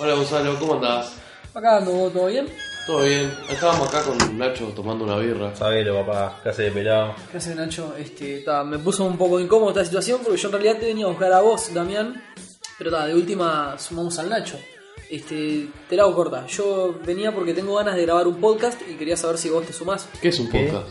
Hola Gonzalo, ¿cómo andás? Acá ando, ¿todo bien? ¿Todo bien? Estábamos acá con Nacho tomando una birra. Sabelo, papá, clase de pelado. ¿Qué haces, Nacho? Este, ta, me puso un poco incómodo esta situación porque yo en realidad te venía a buscar a vos, Damián. Pero ta, de última sumamos al Nacho. Este, te la hago corta. Yo venía porque tengo ganas de grabar un podcast y quería saber si vos te sumás. ¿Qué es un ¿Qué? podcast?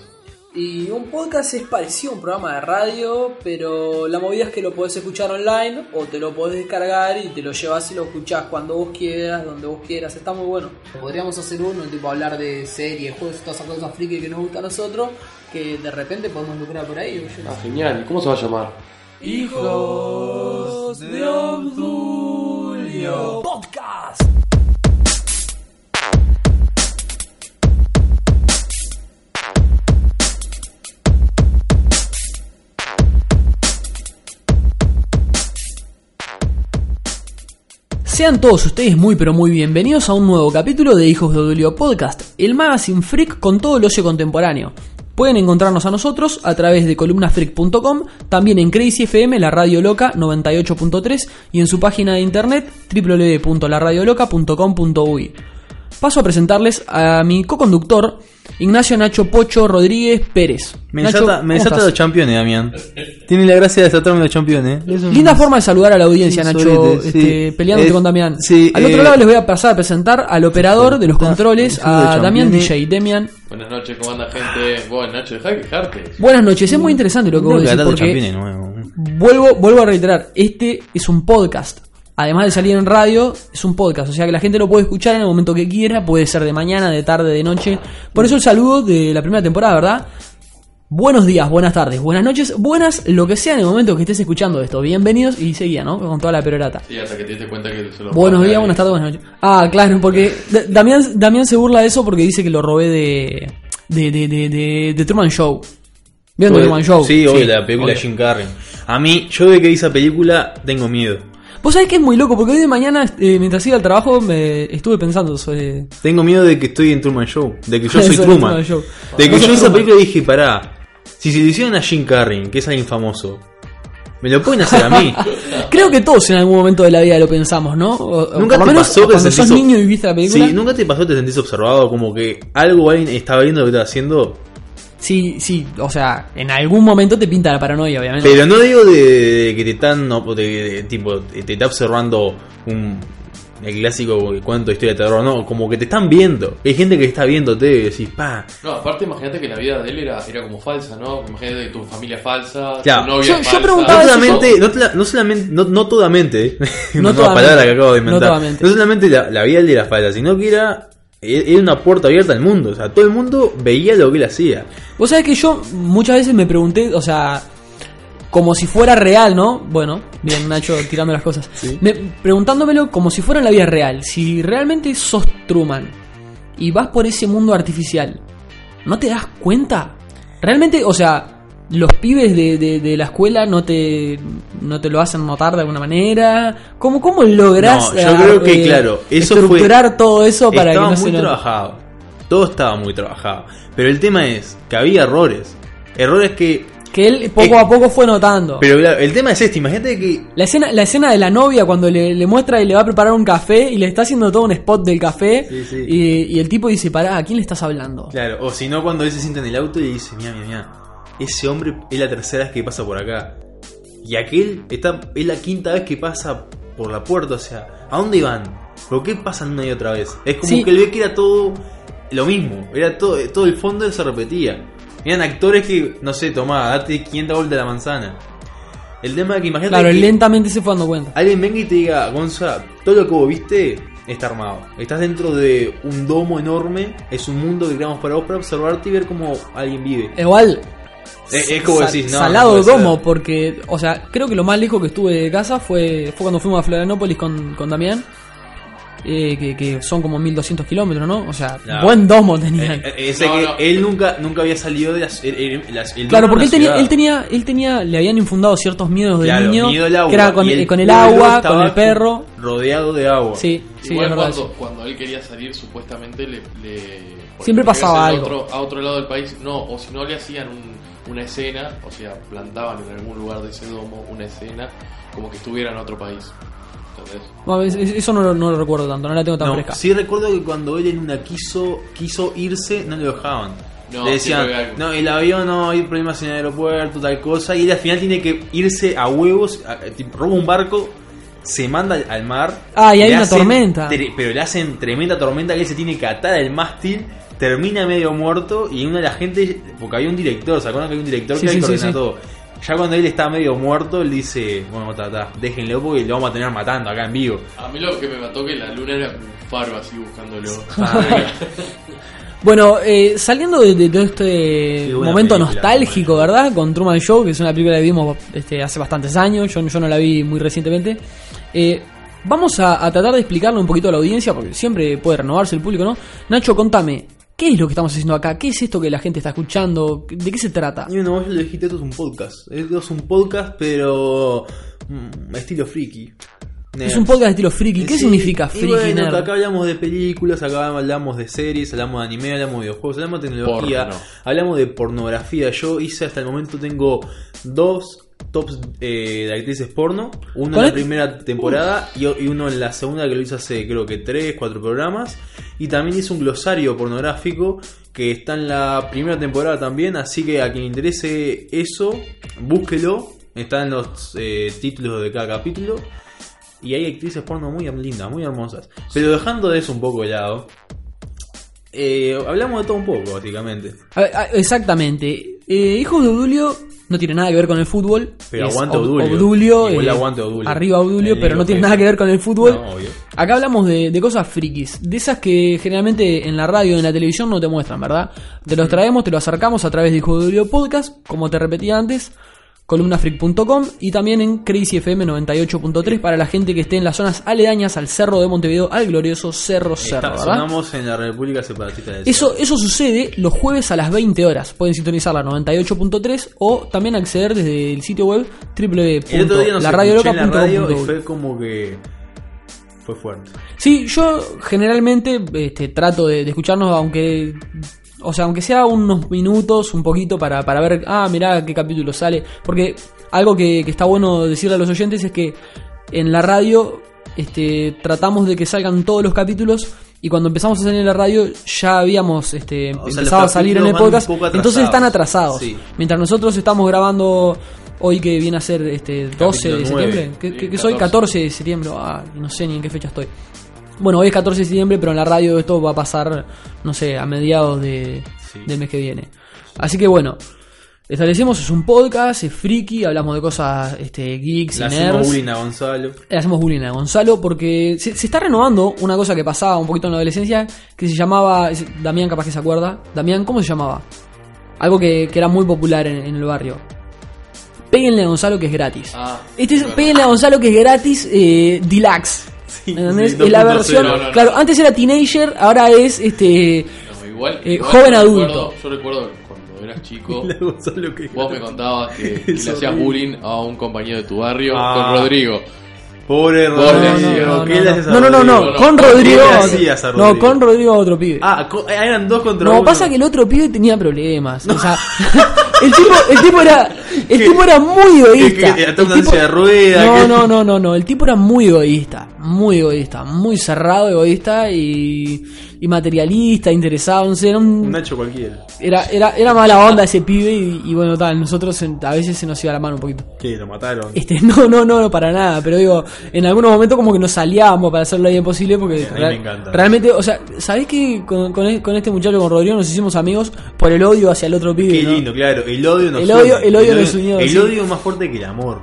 Y un podcast es parecido a un programa de radio, pero la movida es que lo podés escuchar online o te lo podés descargar y te lo llevas y lo escuchás cuando vos quieras, donde vos quieras. Está muy bueno. Podríamos hacer uno, tipo hablar de series, juegos, todas esas cosas friki que nos gustan a nosotros, que de repente podemos lucrar por ahí. yo no Ah, sé. genial. ¿Y cómo se va a llamar? Hijos de Obdulio Podcast. Sean todos ustedes muy pero muy bienvenidos a un nuevo capítulo de Hijos de Odulio Podcast, el magazine freak con todo el ocio contemporáneo. Pueden encontrarnos a nosotros a través de columnafreak.com, también en Crazy FM, la radio loca 98.3 y en su página de internet www.laradioloca.com.uy. Paso a presentarles a mi co-conductor, Ignacio Nacho Pocho Rodríguez Pérez. Me Nacho, desata, los campeones, Damián. Tiene la gracia de desatarme los campeones. Es un- Linda forma de saludar a la audiencia, Sí, Nacho, solete, este, sí. peleándote Eh, con Damián. sí, Al otro eh, lado les voy a pasar a presentar al operador de los controles, a de Damián. DJ. Damián, Buenas noches, ¿cómo anda gente? Bueno, Nacho, deja de quejarte. buenas noches. Es muy interesante lo que vos decís porque nuevo. vuelvo, vuelvo a reiterar, este es un podcast. Además de salir en radio, es un podcast. O sea que la gente lo puede escuchar en el momento que quiera. Puede ser de mañana, de tarde, de noche. Por eso el saludo de la primera temporada, ¿verdad? Buenos días, buenas tardes, buenas noches, buenas, lo que sea en el momento que estés escuchando esto. Bienvenidos y seguía, ¿no? Con toda la perorata. Sí, hasta que te diste cuenta que se lo Buenos días, buenas tardes, buenas noches. Ah, claro, porque Damián, Damián se burla de eso porque dice que lo robé de. de, de, de, de, de Truman Show. ¿Vieron Truman Show? Sí, obvio, la película de obvio. Jim Carrey. A mí, yo de que vi esa película, tengo miedo. Vos sabés que es muy loco porque hoy de mañana, eh, mientras iba al trabajo, me estuve pensando sobre. Tengo miedo de que estoy en Truman Show. De que yo soy Truman. Truman Show. De que yo sos esa película dije, pará. Si se lo hicieron a Jim Carrey, que es alguien famoso, me lo pueden hacer a mí. Creo que todos en algún momento de la vida lo pensamos, ¿no? O- o ¿Nunca por te menos pasó que cuando sentís sos niño y viste la película? Sí, ¿nunca te pasó te sentís observado? Como que algo alguien estaba viendo lo que estás haciendo. Sí, sí, o sea, en algún momento te pinta la paranoia, obviamente. Pero no digo de, de que te están, no, de, de- tipo, te está observando un el clásico cuento de historia de terror, no, como que te están viendo. Hay gente que está viéndote y decís, pa, No, aparte imagínate que la vida de él era, era como falsa, ¿no? Imagínate que tu familia es falsa, Ya. tu novia Yo- es yo falsa. preguntaba no eso solamente, no, tla- no solamente, no, no todamente, eh. No todamente. palabra que acabo de inventar. No No, solamente la, la vida de él era falsa, sino que era, era una puerta abierta al mundo. O sea, todo el mundo veía lo que él hacía. Vos sabés que yo muchas veces me pregunté, o sea, como si fuera real, ¿no? Bueno, bien, Nacho tirando las cosas. Me- preguntándomelo como si fuera en la vida real. Si realmente sos Truman y vas por ese mundo artificial, ¿no te das cuenta? Realmente, o sea, los pibes de, de- de la escuela no te, no te lo hacen notar de alguna manera. ¿Cómo, cómo lográs No, yo creo que, eh, claro, eso fue- estructurar todo eso para estaba que no muy se trabajado. Todo estaba muy trabajado. Pero el tema es que había errores. Errores que. Que él poco Eh, a poco fue notando. Pero claro, el tema es este. Imagínate que. La escena, la escena de la novia cuando le, le muestra y le va a preparar un café y le está haciendo todo un spot del café Sí, sí. Y, y el tipo dice, pará, ¿a quién le estás hablando? Claro, o si no, cuando él se sienta en el auto y dice: Mira, mira, mira. Ese hombre es la tercera vez que pasa por acá. Y aquel está, es la quinta vez que pasa por la puerta. O sea, ¿a dónde van? ¿Por qué pasan una y otra vez? Es como Sí. que él ve que era todo lo mismo. Era todo, todo el fondo se repetía. Eran actores que, no sé, tomá, date 500 vueltas a la manzana. El tema es que imagínate Claro, que lentamente se fue dando cuenta. alguien venga y te diga, Gonza, todo lo que vos viste está armado. Estás dentro de un domo enorme, es un mundo que creamos para vos para observarte y ver cómo alguien vive. Igual, Es, es como decís, no. salado no domo, ser. porque, o sea, creo que lo más lejos que estuve de casa fue, fue cuando fuimos a Florianópolis con, con Damián. eh, que, que son como 1200 kilómetros, ¿no? O sea, No. buen domo tenían. Eh, eh, ese No, que no. él nunca, nunca había salido de las, el- el- las- el Claro, porque él tenía, él tenía, él tenía, le habían infundado ciertos miedos de Claro, niño, miedo al agua. que era con, y eh, con el pueblo agua, con el perro. Rodeado de agua. Sí, sí, Igual es verdad. cuando, él quería salir, supuestamente le. le- Siempre pasaba algo. A otro, a otro lado del país, no, o si no le hacían un- una escena, o sea, plantaban en algún lugar de ese domo una escena como que estuviera en otro país. eso no, lo- no lo recuerdo tanto, no la tengo tan No, fresca. sí recuerdo que cuando él en una quiso quiso irse, no le dejaban. No, le decían, no, el avión no hay problemas en el aeropuerto, tal cosa, y él al final tiene que irse a huevos, a- tipo, roba un barco, se manda al, al mar. Ah, y hay una hacen tormenta. tre- pero le hacen tremenda tormenta que él se tiene que atar al mástil, termina medio muerto, y una de la gente, porque había un director, ¿se acuerdan que hay un director Sí, que, sí, que sí, ordena sí. todo? Ya cuando él está medio muerto, él dice, bueno, ta, ta, déjenlo porque lo vamos a tener matando acá en vivo. A mí lo que me mató que la luna era un faro así buscándolo. Ah, Bueno, eh, saliendo de, de todo este momento película, nostálgico, Truman ¿verdad? Con Truman Show, que es una película que vimos este, hace bastantes años, yo, yo no la vi muy recientemente. Eh, vamos a, a tratar de explicarle un poquito a la audiencia, porque siempre puede renovarse el público, ¿no? Nacho, contame, ¿qué es lo que estamos haciendo acá? ¿Qué es esto que la gente está escuchando? ¿De qué se trata? Y bueno, vos lo dijiste, esto es un podcast. Esto es un podcast, pero. mm, estilo friki. Es un podcast de estilo friki. ¿Qué Sí, significa y friki bueno, nerd? acá hablamos de películas, acá hablamos de series, hablamos de anime, hablamos de videojuegos, hablamos de tecnología, Porno. hablamos de pornografía. Yo hice hasta el momento, tengo dos tops eh, de actrices porno. Uno en ¿Cuál la primera temporada y, y uno en la segunda que lo hice hace creo que tres, cuatro programas. Y también hice un glosario pornográfico que está en la primera temporada también. Así que a quien le interese eso, búsquelo. Está en los eh, títulos de cada capítulo. Y hay actrices porno muy lindas, muy hermosas. Pero dejando de eso un poco de lado, eh, hablamos de todo un poco, básicamente. Exactamente. Hijos de Odulio no tiene nada que ver con el fútbol. Pero Es aguante Ob- Odulio. Obdulio, Igual eh, aguante Odulio. Arriba Odulio, El pero no tiene nada que ver con el fútbol. No, obvio. Acá hablamos de, de cosas frikis, de esas que generalmente en la radio y en la televisión no te muestran, ¿verdad? Te los traemos, te los acercamos a través de Hijo de Odulio Podcast, como te repetía antes, columnafreak.com y también en Crazy FM 98.3 para la gente que esté en las zonas aledañas al cerro de Montevideo, al glorioso Cerro Cerro, sonamos en la República Separatista del Eso, Cerro. eso sucede los jueves a las 20 horas. Pueden sintonizar la 98.3 o también acceder desde el sitio web www.laradioloca.com. fue como que. Fue fuerte. Sí, yo generalmente este, trato de, de escucharnos, aunque. O sea, aunque sea unos minutos, un poquito, para, para ver, ah, mirá qué capítulo sale. Porque algo que, que está bueno decirle a los oyentes es que en la radio este, tratamos de que salgan todos los capítulos. Y cuando empezamos a salir en la radio, ya habíamos este, O sea, empezado a salir en el podcast. Entonces están atrasados. Sí. Mientras nosotros estamos grabando hoy que viene a ser este 12 de septiembre. ¿Qué, Sí, qué- qué soy? 14. 14 de septiembre. Ah, no sé ni en qué fecha estoy. Bueno, hoy es 14 de septiembre, pero en la radio esto va a pasar, no sé, a mediados de, Sí. del mes que viene. Así que bueno, establecemos, es un podcast, es friki, hablamos de cosas este, geeks Le y hacemos nerds. bullying a Gonzalo. Le hacemos bullying a Gonzalo porque se, se está renovando una cosa que pasaba un poquito en la adolescencia que se llamaba, Damián capaz que se acuerda, Damián, ¿cómo se llamaba? Algo que, que era muy popular en, en el barrio. Péguenle a Gonzalo que es gratis. Ah, Este es claro. Péguenle a Gonzalo que es gratis, eh, Deluxe. Sí, ¿Entendés? sí, Es la 2.0. versión, No, no, no. claro, antes era teenager, ahora es este No, igual, Eh, igual joven yo adulto. recuerdo- yo recuerdo cuando eras chico, vos me contabas que, que le hacías bullying a un compañero de tu barrio Ah. con Rodrigo. Pobre Rodrigo. no, ¿Qué no, le no. haces a no, no, no, no, con ¿Qué Rodrigo. a No, con Rodrigo otro pibe. Ah, co- eran dos contra No, uno. pasa que el otro pibe tenía problemas. O sea, el tipo, el tipo era, el tipo era muy egoísta. No, no, no, no, no. El tipo era muy egoísta, muy egoísta, muy cerrado, egoísta y, y materialista, interesado. No sé, era Un Nacho cualquiera. era, era, era mala onda ese pibe y, y bueno, tal. Nosotros en- a veces se nos iba la mano un poquito. ¿Qué? ¿Lo mataron? Este, no, no, no, no, para nada, pero digo, en algunos momentos como que nos salíamos para hacer lo bien posible porque A mí me encanta. realmente, o sea, ¿sabés que con, con, e- con este muchacho, con Rodrigo, nos hicimos amigos por el odio hacia el otro pibe? Qué ¿no? lindo, claro. El odio nos El odio- une. el odio nos unió, El sí. odio es más fuerte que el amor.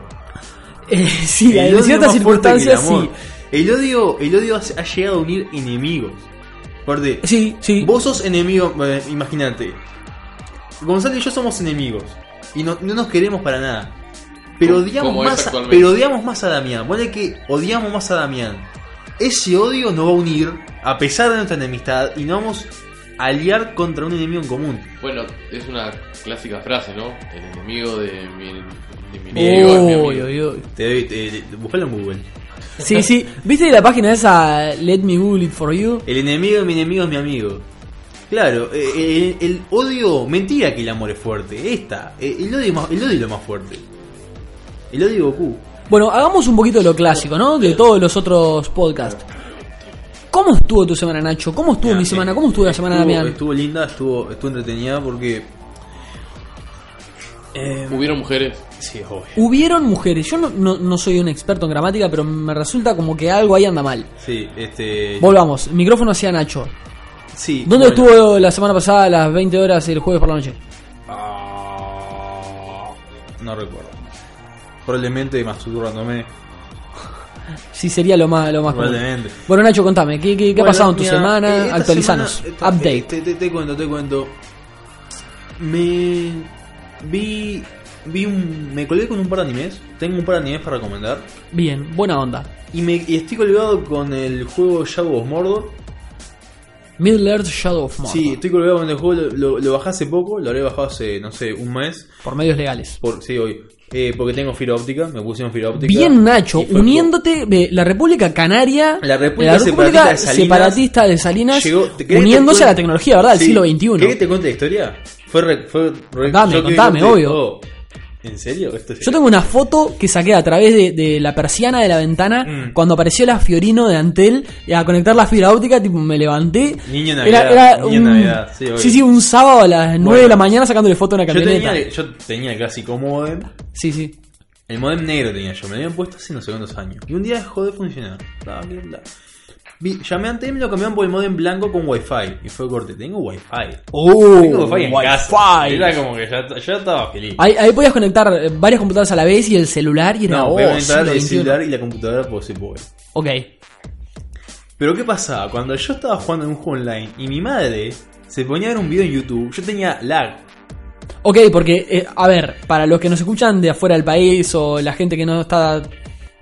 Eh, sí, el en ciertas el circunstancias sí. El odio, el odio ha, ha llegado a unir enemigos. Aparte, Sí, sí. vos sos enemigo, eh, imagínate. Gonzalo y yo somos enemigos. Y no, no nos queremos para nada. Pero odiamos, más a, pero odiamos más a Damián. Vale que odiamos más a Damián. Ese odio nos va a unir, a pesar de nuestra enemistad, y nos vamos a aliar contra un enemigo en común. Bueno, es una clásica frase, ¿no? El enemigo de mi, de mi enemigo es mi amigo. Te, doy- te- te- buscalo en Google. Sí, sí. ¿Viste la página esa Let Me Google It For You? El enemigo de mi enemigo es mi amigo. Claro, eh, el, el odio, mentira que el amor es fuerte. Esta, eh, el odio, es más- el odio es lo más fuerte. El odio de Goku. Bueno, hagamos un poquito de lo clásico, ¿no? De todos los otros podcasts. ¿Cómo estuvo tu semana, Nacho? ¿Cómo estuvo Mira, mi semana? ¿Cómo estuvo la semana Estuvo- Damián? Estuvo linda, estuvo, estuvo entretenida porque. Eh, Hubieron mujeres. sí, obvio. Hubieron mujeres. Yo no, no- no soy un experto en gramática, pero me resulta como que algo ahí anda mal. Sí, este. Volvamos. Micrófono hacia Nacho. Sí, ¿Dónde bueno. estuvo la semana pasada a las 20 horas el jueves por la noche? Ah, no recuerdo. Probablemente masturbándome. Sí, sería lo más, lo más común. Probablemente. Bueno, Nacho, contame, ¿qué, qué- qué ha pasado en tu mira, semana? eh, Actualizanos. semana, esta- Update. eh, Te, te- te cuento, te cuento. Me vi vi un me colgué con un par de animes. Tengo un par de animes para recomendar. Bien, buena onda. Y me y estoy colgado con el juego Shadow of Mordor. Middle Earth Shadow of Mordor. Sí, estoy colgado con el juego. Lo, lo- lo bajé hace poco. Lo habré bajado hace, no sé, un mes. Por medios legales. Por, sí, hoy. Eh, porque tengo fibra óptica. Me pusieron fibra óptica. Bien, Nacho, uniéndote de la República Canaria, La República Separatista de Salinas Separatista de Salinas, Llegó- ¿te querés uniéndose a la tecnología, ¿verdad? Del Sí. siglo XXI. ¿Querés que te cuente la historia? Fue re, fue re- Contame, yo que contame, obvio. oh, ¿En serio? Esto es Yo tengo una foto que saqué a través de, de la persiana de la ventana Mm. cuando apareció la Fiorino de Antel y a conectar la fibra óptica, tipo me levanté. Niño Navidad, niño Navidad, sí, sí, sí, un sábado a las 9 de la mañana sacándole foto a una yo camioneta. tenía, yo tenía clásico modem. Sí, sí. El modem negro tenía yo, me lo habían puesto hace no sé cuántos años. Y un día dejó de funcionar. Bla, bla, bla. Vi- llamé a Antel y me lo cambiaron por el modem blanco con wifi. Y fue corte, tengo wifi. Oh, Tengo wifi en casa. Wi-Fi. Era como que ya, ya estaba feliz. Ahí, ahí podías conectar eh, varias computadoras a la vez y el celular y era no, oh, conectar el celular y la computadora por si puedo. Ok. Pero ¿qué pasaba? Cuando yo estaba jugando en un juego online y mi madre se ponía a ver un video en YouTube, yo tenía lag. Ok, porque, eh, a ver, para los que nos escuchan de afuera del país o la gente que no está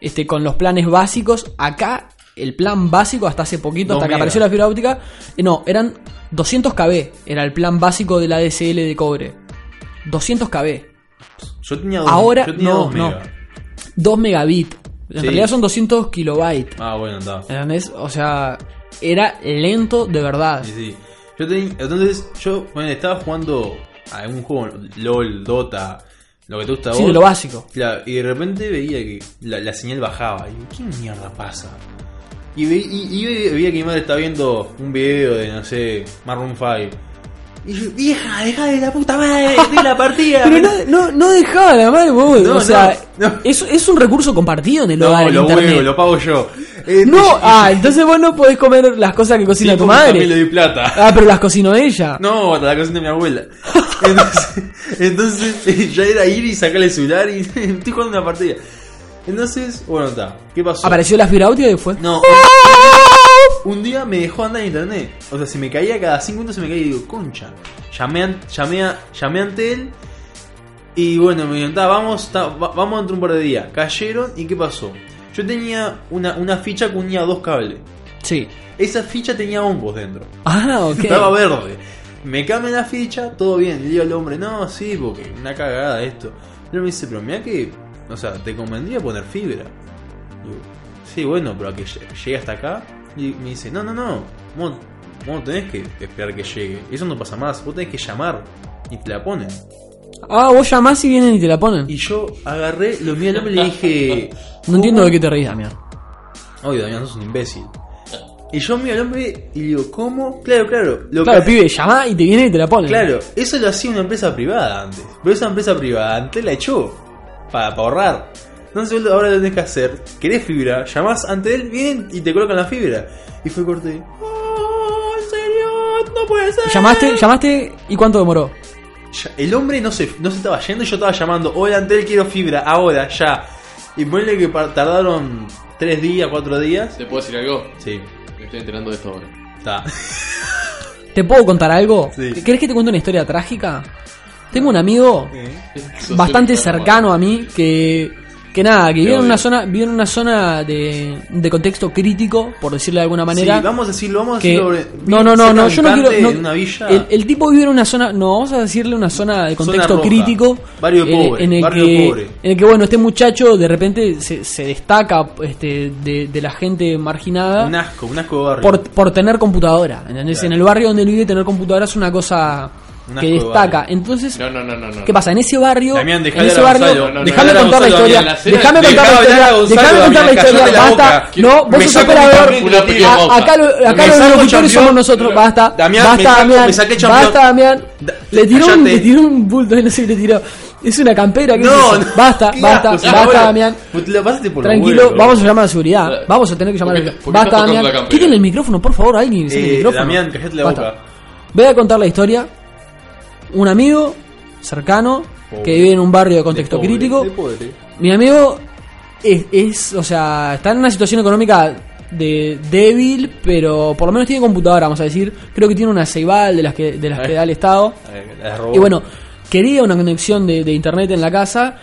este, con los planes básicos, acá el plan básico hasta hace poquito, hasta que megas. apareció la fibra óptica, eh, no, eran 200 KB, era el plan básico de la DSL de cobre. 200 KB, Yo tenía dos, Ahora, yo tenía no, dos no. megas. 2 megabits. En Sí. realidad son 200 kilobytes. Ah, bueno, está. ¿Entendés? O sea, era lento de verdad. Sí, sí. Yo tenía, entonces, yo bueno, estaba jugando a algún juego, LOL, Dota, lo que te gusta a Sí, vos. de lo básico. Claro, y de repente veía que la, la señal bajaba. Y digo, ¿qué mierda pasa? Y, y, y ve- veía que mi madre estaba viendo un video de, no sé, Maroon 5. Y yo, vieja, deja de la puta madre, de la partida. Pero no, no, no dejaba la madre, vos, No, o sea, no. Es, es un recurso compartido en el hogar, lo internet. huevo, lo pago yo. Eh, No, y- ah, entonces vos no podés comer las cosas que sí, cocina tu También le madre. doy plata. Ah, pero las cocinó ella. No, hasta la cocina de mi abuela. Entonces, entonces eh, ya era ir y sacarle el celular y estoy jugando una partida. Entonces, bueno, está. ¿Qué pasó? Apareció la fibra óptica y fue. No. Un día me dejó andar en internet. O sea, se me caía cada 5 minutos, se me caía y digo, concha. Llamé llamé llamé a Antel. Y bueno, me dijeron, "Ta, vamos, ta, va- vamos dentro de un par de días. Cayeron y ¿qué pasó? Yo tenía una, una ficha que unía dos cables. Sí. Esa ficha tenía hongos dentro. Ah, ok. Estaba verde. Me cambian la ficha, todo bien. Le digo al hombre, no, sí, porque una cagada esto. Él me dice, pero mira que, o sea, te convendría poner fibra. Digo, sí, bueno, pero a que lle- llegue hasta acá. Y me dice, no, no, no, vos, vos no tenés que esperar que llegue. Eso no pasa más, vos tenés que llamar y te la ponen. Ah, vos llamás y vienen y te la ponen. Y yo agarré, lo miré al hombre y le dije, No entiendo de qué te ríes, Damián. Oye, Damián, sos un imbécil. Y yo miro al hombre y digo, ¿cómo? Claro, claro. Lo Claro, que- pibe, llamá y te vienen y te la ponen. Claro, eso lo hacía una empresa privada antes. Pero esa empresa privada antes la echó. Para, ahorrar. Entonces ahora lo tenés que hacer. Querés fibra, llamás ante él, vienen y te colocan la fibra. Y fue corte. ¡Oh, en serio! ¡No puede ser! Llamaste, llamaste y cuánto demoró. Ya- El hombre no se, no se estaba yendo y yo estaba llamando. Hola Antel, quiero fibra, ahora, ya. Y ponle que pa- tardaron 3 días, 4 días. ¿Te puedo decir algo? Sí, Me estoy enterando de esto ahora. está. ¿Te puedo contar algo? Sí. ¿Querés que te cuente una historia trágica? Tengo un amigo bastante cercano a mí que que nada, que vive en una zona, vive en una zona de, de contexto crítico, por decirlo de alguna manera. Sí, vamos a decirlo, vamos a que decirlo. no, no, no, no, yo no quiero no- en una villa. El, el tipo vive en una zona, no, vamos a decirle una zona de contexto roja, crítico, barrio eh, pobre, en el barrio que pobre. en el que bueno, este muchacho de repente se, se destaca este de, de la gente marginada Un asco, un asco de barrio. por, por tener computadora, ¿entendés? Claro. En el barrio donde él vive tener computadora es una cosa Un que destaca. barrio. Entonces, No, no, no, no. no. ¿qué pasa? En ese barrio, Damián, en ese barrio, Gonzalo. No, no, déjame contar la historia, déjame contar la historia, déjame contar la historia, basta, no, vos sos operador, una acá, acá los locutores somos nosotros, basta, basta Damián, basta Damián, Da- le tiró, un, le tiró un bulto, no sé le tiró, es una campera, ¿qué No, basta, basta, asco, basta bueno. Damián, Pues Tranquilo, vamos a llamar a seguridad. Vamos a tener que llamar a ¿Por qué- seguridad. Basta, Damián. Quiten el micrófono, por favor, alguien. saque el Eh, micrófono. Damián, la Basta. boca. Voy a contar la historia. Un amigo cercano Pobre. que vive en un barrio de contexto De pobre, crítico. de pobre. Mi amigo es, es, o sea, está en una situación económica de débil, pero por lo menos tiene computadora, vamos a decir. Creo que tiene una Ceibal de las que, de las que Eh. da el Estado. Eh. Y bueno, quería una conexión de, de internet en la casa.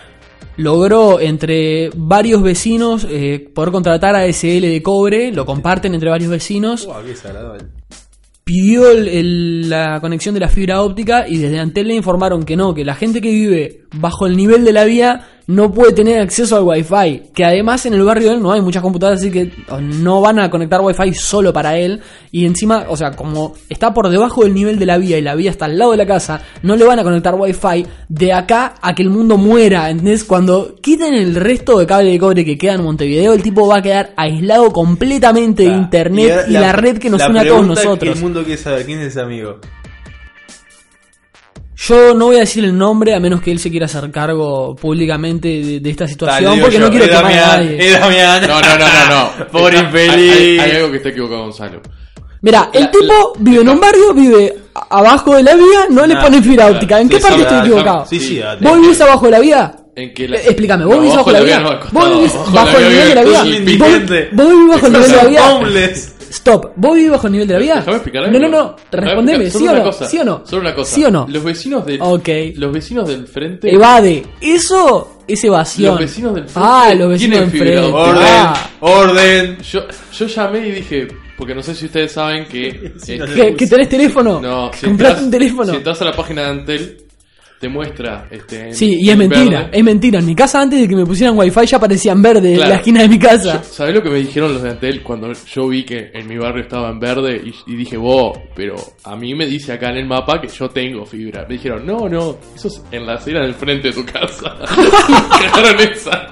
Logró entre varios vecinos eh, poder contratar a SL de cobre. Lo comparten entre varios vecinos. Uah, qué desagradable. Pidió el- el- la conexión de la fibra óptica y desde Antel le informaron que no, que la gente que vive bajo el nivel de la vía no puede tener acceso al wifi. Que además en el barrio de él no hay muchas computadoras, así que no van a conectar wifi solo para él. Y encima, o sea, como está por debajo del nivel de la vía y la vía está al lado de la casa, no le van a conectar wifi de acá a que el mundo muera. ¿Entendés? Cuando quiten el resto de cable de cobre que queda en Montevideo, el tipo va a quedar aislado completamente de Ah, internet y, la, red que nos une a todos nosotros. Que el mundo quiere saber quién es ese amigo. Yo no voy a decir el nombre a menos que él se quiera hacer cargo públicamente de, de esta situación, porque no quiero quemar a nadie. es Damián. No, no, no, no, no. Pobre infeliz. Hay, hay algo que está equivocado, Gonzalo. Mira, el La- tipo la- vive en un barrio, vive abajo de la vía, no le Nah, ponen fibra óptica. ¿En qué Sí, parte sí, estoy equivocado? Sí, sí. ¿Vos vivís abajo de la vía? En que la- Eh, Explícame, ¿vos No, vivís bajo la vía? ¿Vos vivís Bajo el nivel de la vía? ¿Vos vivís bajo el nivel de la vía? Stop, ¿vos vivís bajo el nivel de la vía? Déjame explicar No, algo. no, no, Déjame respondeme, ¿sí o solo no? una cosa, ¿Sí o no? Solo una cosa. ¿Sí o no? Los vecinos del Ok. Los vecinos del frente Evade, eso es evasión. Los vecinos del frente Ah, los vecinos tienen del frente. Orden, Ah. orden. Yo, yo llamé y dije, porque no sé si ustedes saben que Sí, eh, no sé. ¿Que, que tenés teléfono? no, si ¿Compraste entras- un teléfono? Si entras a la página de Antel, te muestra este en- Sí, y es en mentira, verde. es mentira. En mi casa antes de que me pusieran wifi ya aparecía en verde en la esquina de mi casa. Yo- ¿Sabés lo que me dijeron los de Antel cuando yo vi que en mi barrio estaba en verde? Y, y dije, vos, pero a mí me dice acá en el mapa que yo tengo fibra. Me dijeron, no, no, eso es en la acera del frente de tu casa. Me esa.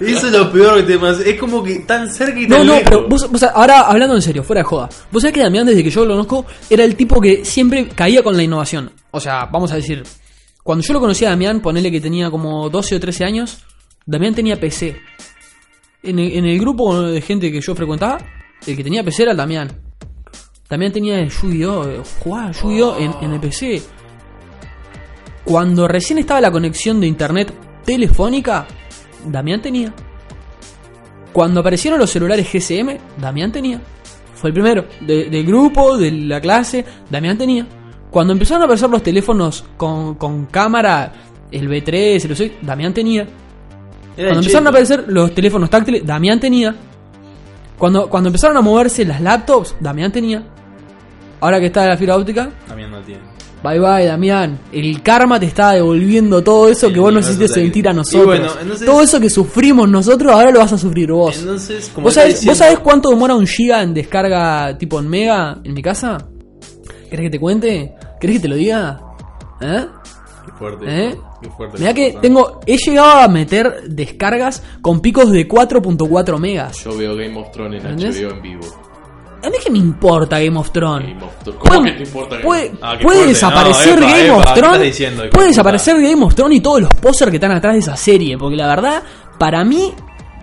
Eso es lo peor que te pasa. Es como que tan cerca y No, tan no, lejos. pero vos, vos- ahora hablando en serio, fuera de joda. Vos sabés que Damián, desde que yo lo conozco, era el tipo que siempre caía con la innovación. O sea, vamos a decir, cuando yo lo conocí a Damián, ponele que tenía como 12 o 13 años, Damián tenía PC. En el, en el grupo de gente que yo frecuentaba, el que tenía PC era el Damián. Damián tenía el Yu-Gi-Oh! Jugaba Yu-Gi-Oh! En, en el PC. Cuando recién estaba la conexión de internet telefónica, Damián tenía. Cuando aparecieron los celulares GSM, Damián tenía. Fue el primero. De- del grupo, de la clase, Damián tenía. Cuando empezaron a aparecer los teléfonos con, con cámara, el B3, el B6, Damián tenía. Era Cuando empezaron a aparecer los teléfonos táctiles, Damián tenía. Cuando, cuando empezaron a moverse las laptops, Damián tenía. Ahora que está la fibra óptica, Damián no tiene. Bye bye Damián. El karma te está devolviendo todo eso El que vos nos hiciste sentir a nosotros. Y bueno, entonces- Todo eso que sufrimos nosotros, ahora lo vas a sufrir vos. Entonces, como ¿Vos sabés, diciendo- ¿Vos sabés cuánto demora un giga en descarga tipo en mega en mi casa? ¿Querés que te cuente? ¿Querés que te lo diga? ¿Eh? Qué fuerte. ¿Eh? Qué fuerte. Mirá que tengo. He llegado a meter descargas con picos de 4.4 megas. Yo veo Game of Thrones en. HBO en vivo. A mí que me importa Game of Thrones. Game of Thrones. ¿Cómo Puede- que te importa Game puede, Ah, puede fuerte. desaparecer No, epa, Game epa, of ¿qué estás Thrones. diciendo, hijo puede de desaparecer Game of Thrones y todos los pósters que están atrás de esa serie. Porque la verdad, para mí,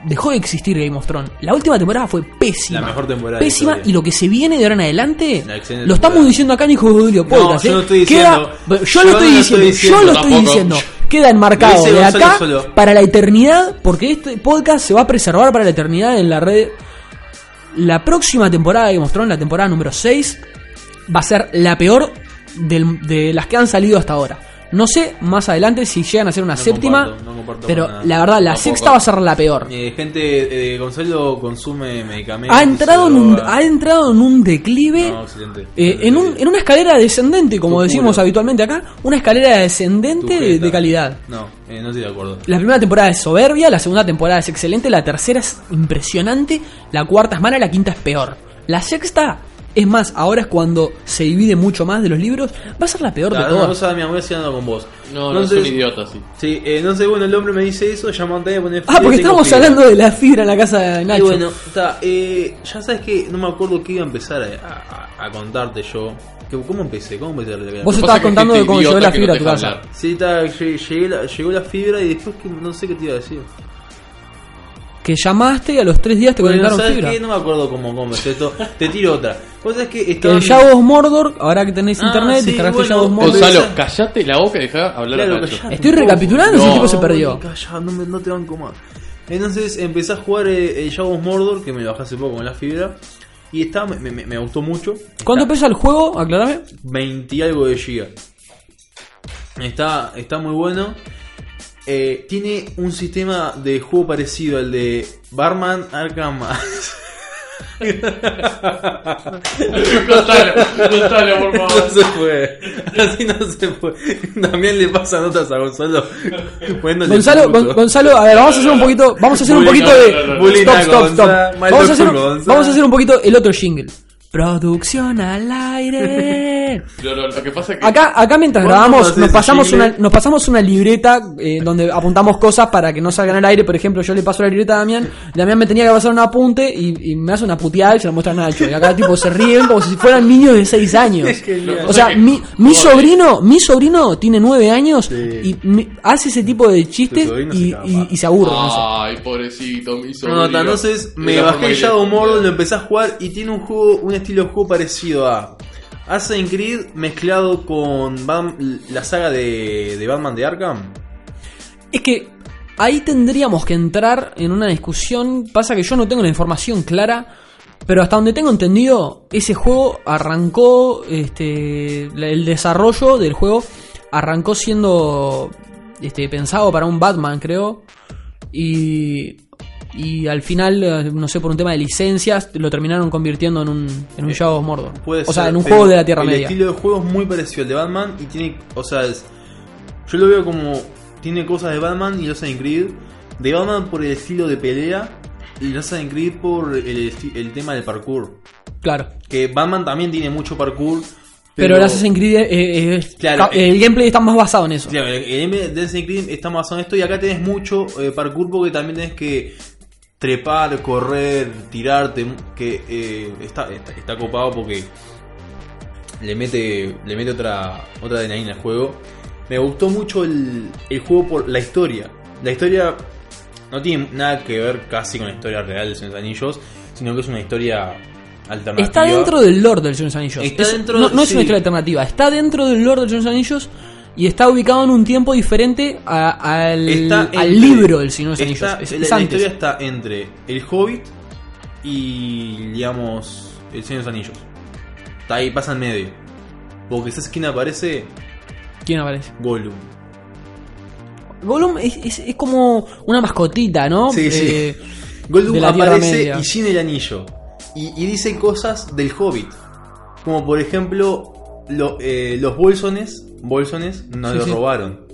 dejó de existir Game of Thrones. La última temporada fue pésima. La mejor temporada Pésima. Y lo que se viene de ahora en adelante, lo estamos diciendo acá en Hijo de Julio Podcast. yo no estoy Queda- diciendo. yo, lo estoy diciendo. Yo lo estoy diciendo. Queda enmarcado de acá solo. para la eternidad. Porque este podcast se va a preservar para la eternidad en la red. La próxima temporada de Game of Thrones, la temporada número 6, va a ser la peor de las que han salido hasta ahora. No sé más adelante si llegan a ser una No séptima, comparto, no comparto pero la verdad, la Tampoco. sexta va a ser la peor. Eh, gente, eh, Gonzalo consume medicamentos. Ha entrado, en un, ha entrado en un declive, No, excelente. eh, en, un- en una escalera descendente, como decimos culo. habitualmente acá, una escalera descendente de, de calidad. No, eh, no estoy de acuerdo. La primera temporada es soberbia, la segunda temporada es excelente, la tercera es impresionante, la cuarta es mala, la quinta es peor. La sexta Es más, ahora es cuando se divide mucho más de los libros. Va a ser la peor de no, todas. no sabes, mi amor, estoy con vos. No, no, es un idiota, sí. Sí, eh, no sé, bueno, el hombre me dice eso, llama a Montaña y pone ah, porque estamos hablando de la fibra en la casa de Y Nacho. bueno, está, eh, ya sabes que no me acuerdo que iba a empezar a, a- a contarte yo. Que, ¿Cómo empecé? ¿Cómo empecé a Vos Lo que estabas contando este de cómo llegó la no fibra a tu casa. Sí, está, lle- llegué la- llegó la fibra y después que no sé qué te iba a decir. Que llamaste y a los tres días te Bueno, conectaron ¿sabes fibra. qué? No me acuerdo cómo, cómo esto. Te tiro otra. Vos sabés que estaban... el Shadow of Mordor, ahora que tenés Ah, internet, sí, descargaste bueno, of Mordor. Gonzalo, callate la boca y dejá hablar Claro, a Nacho. Estoy recapitulando, ese No, tipo se perdió. Calla, no, me- no te van como. Entonces empecé a jugar eh, el Shadow of Mordor, que me lo bajé hace poco con la fibra. Y está, me, me- me gustó mucho. ¿Cuánto Está pesa el juego? Aclarame. 20 y algo de giga. Está, está muy bueno. Eh, tiene un sistema de juego parecido al de Barman Arkham. Gonzalo, Gonzalo, por no favor. se puede. Así no se puede. También le pasan notas a Gonzalo. Gonzalo. Gon- Gonzalo, a ver, vamos a hacer un poquito, vamos a hacer un poquito no, de no, no, no. Bullying stop, stop, stop. Vamos a hacer, vamos a hacer un poquito el otro jingle. Producción al aire. Lo que pasa es que. Acá, acá mientras ¿Cuándo grabamos, nos pasamos, una, nos pasamos una libreta eh, donde apuntamos cosas para que no salgan al aire. Por ejemplo, yo le paso la libreta a Damián. Damián me tenía que pasar un apunte y, y me hace una puteada y se la muestra a Nacho. Y acá, tipo, se ríen como si fueran niños de 6 años. O sea, mi, mi sobrino, mi sobrino tiene 9 años Sí. y mi- hace ese tipo de chistes y, caga. y- y se aburre. Ay, pobrecito, mi No, sobrino. no, entonces Es me bajé le- Mordor, lo empecé a jugar y tiene un juego, un estilo de juego parecido a Assassin's Creed mezclado con la saga de, de Batman de Arkham. Es que ahí tendríamos que entrar en una discusión. Pasa que yo no tengo la información clara. Pero hasta donde tengo entendido, ese juego arrancó. Este, el desarrollo del juego arrancó siendo este, pensado para un Batman, creo. Y, y al final, eh, no sé, por un tema de licencias, lo terminaron convirtiendo en un, en un Shadow of Mordor. Puede o sea, en un pero juego de la Tierra el Media. estilo de juego es muy parecido al de Batman y tiene, o sea, es- yo lo veo como tiene cosas de Batman y Assassin's Creed. De Batman por el estilo de pelea y Assassin's Creed por el, el tema del parkour. Claro. Que Batman también tiene mucho parkour. Pero, el Assassin's Creed eh, es- Claro, ca- el gameplay está más basado en eso. Claro, el el M de Assassin's Creed está basado en esto y acá tenés mucho eh, parkour porque también tenés que trepar, correr, tirarte, que eh, está, está, está copado porque le mete le mete otra otra adrenalina al juego. Me gustó mucho el, el juego por la historia. La historia no tiene nada que ver casi con la historia real de Señor Anillos, sino que es una historia alternativa. Está dentro del lore del Señor de los Anillos. Está Es- dentro- no, no es una historia alternativa. Está dentro del lore del Señor de los Anillos y está ubicado en un tiempo diferente a- al, Está al entre- libro del Señor de los está- Anillos. Es, la, es la antes. historia está entre el Hobbit y, digamos, el Señor de los Anillos. Está ahí, pasa en medio. Porque ¿sabes quién aparece? ¿Quién aparece? Gollum. Gollum es, es- es como una mascotita, ¿no? Sí, sí. Eh, Gollum aparece y sin el anillo. Y, y dice cosas del Hobbit. Como por ejemplo, lo- eh, los bolsones, bolsones no Sí, lo sí. robaron.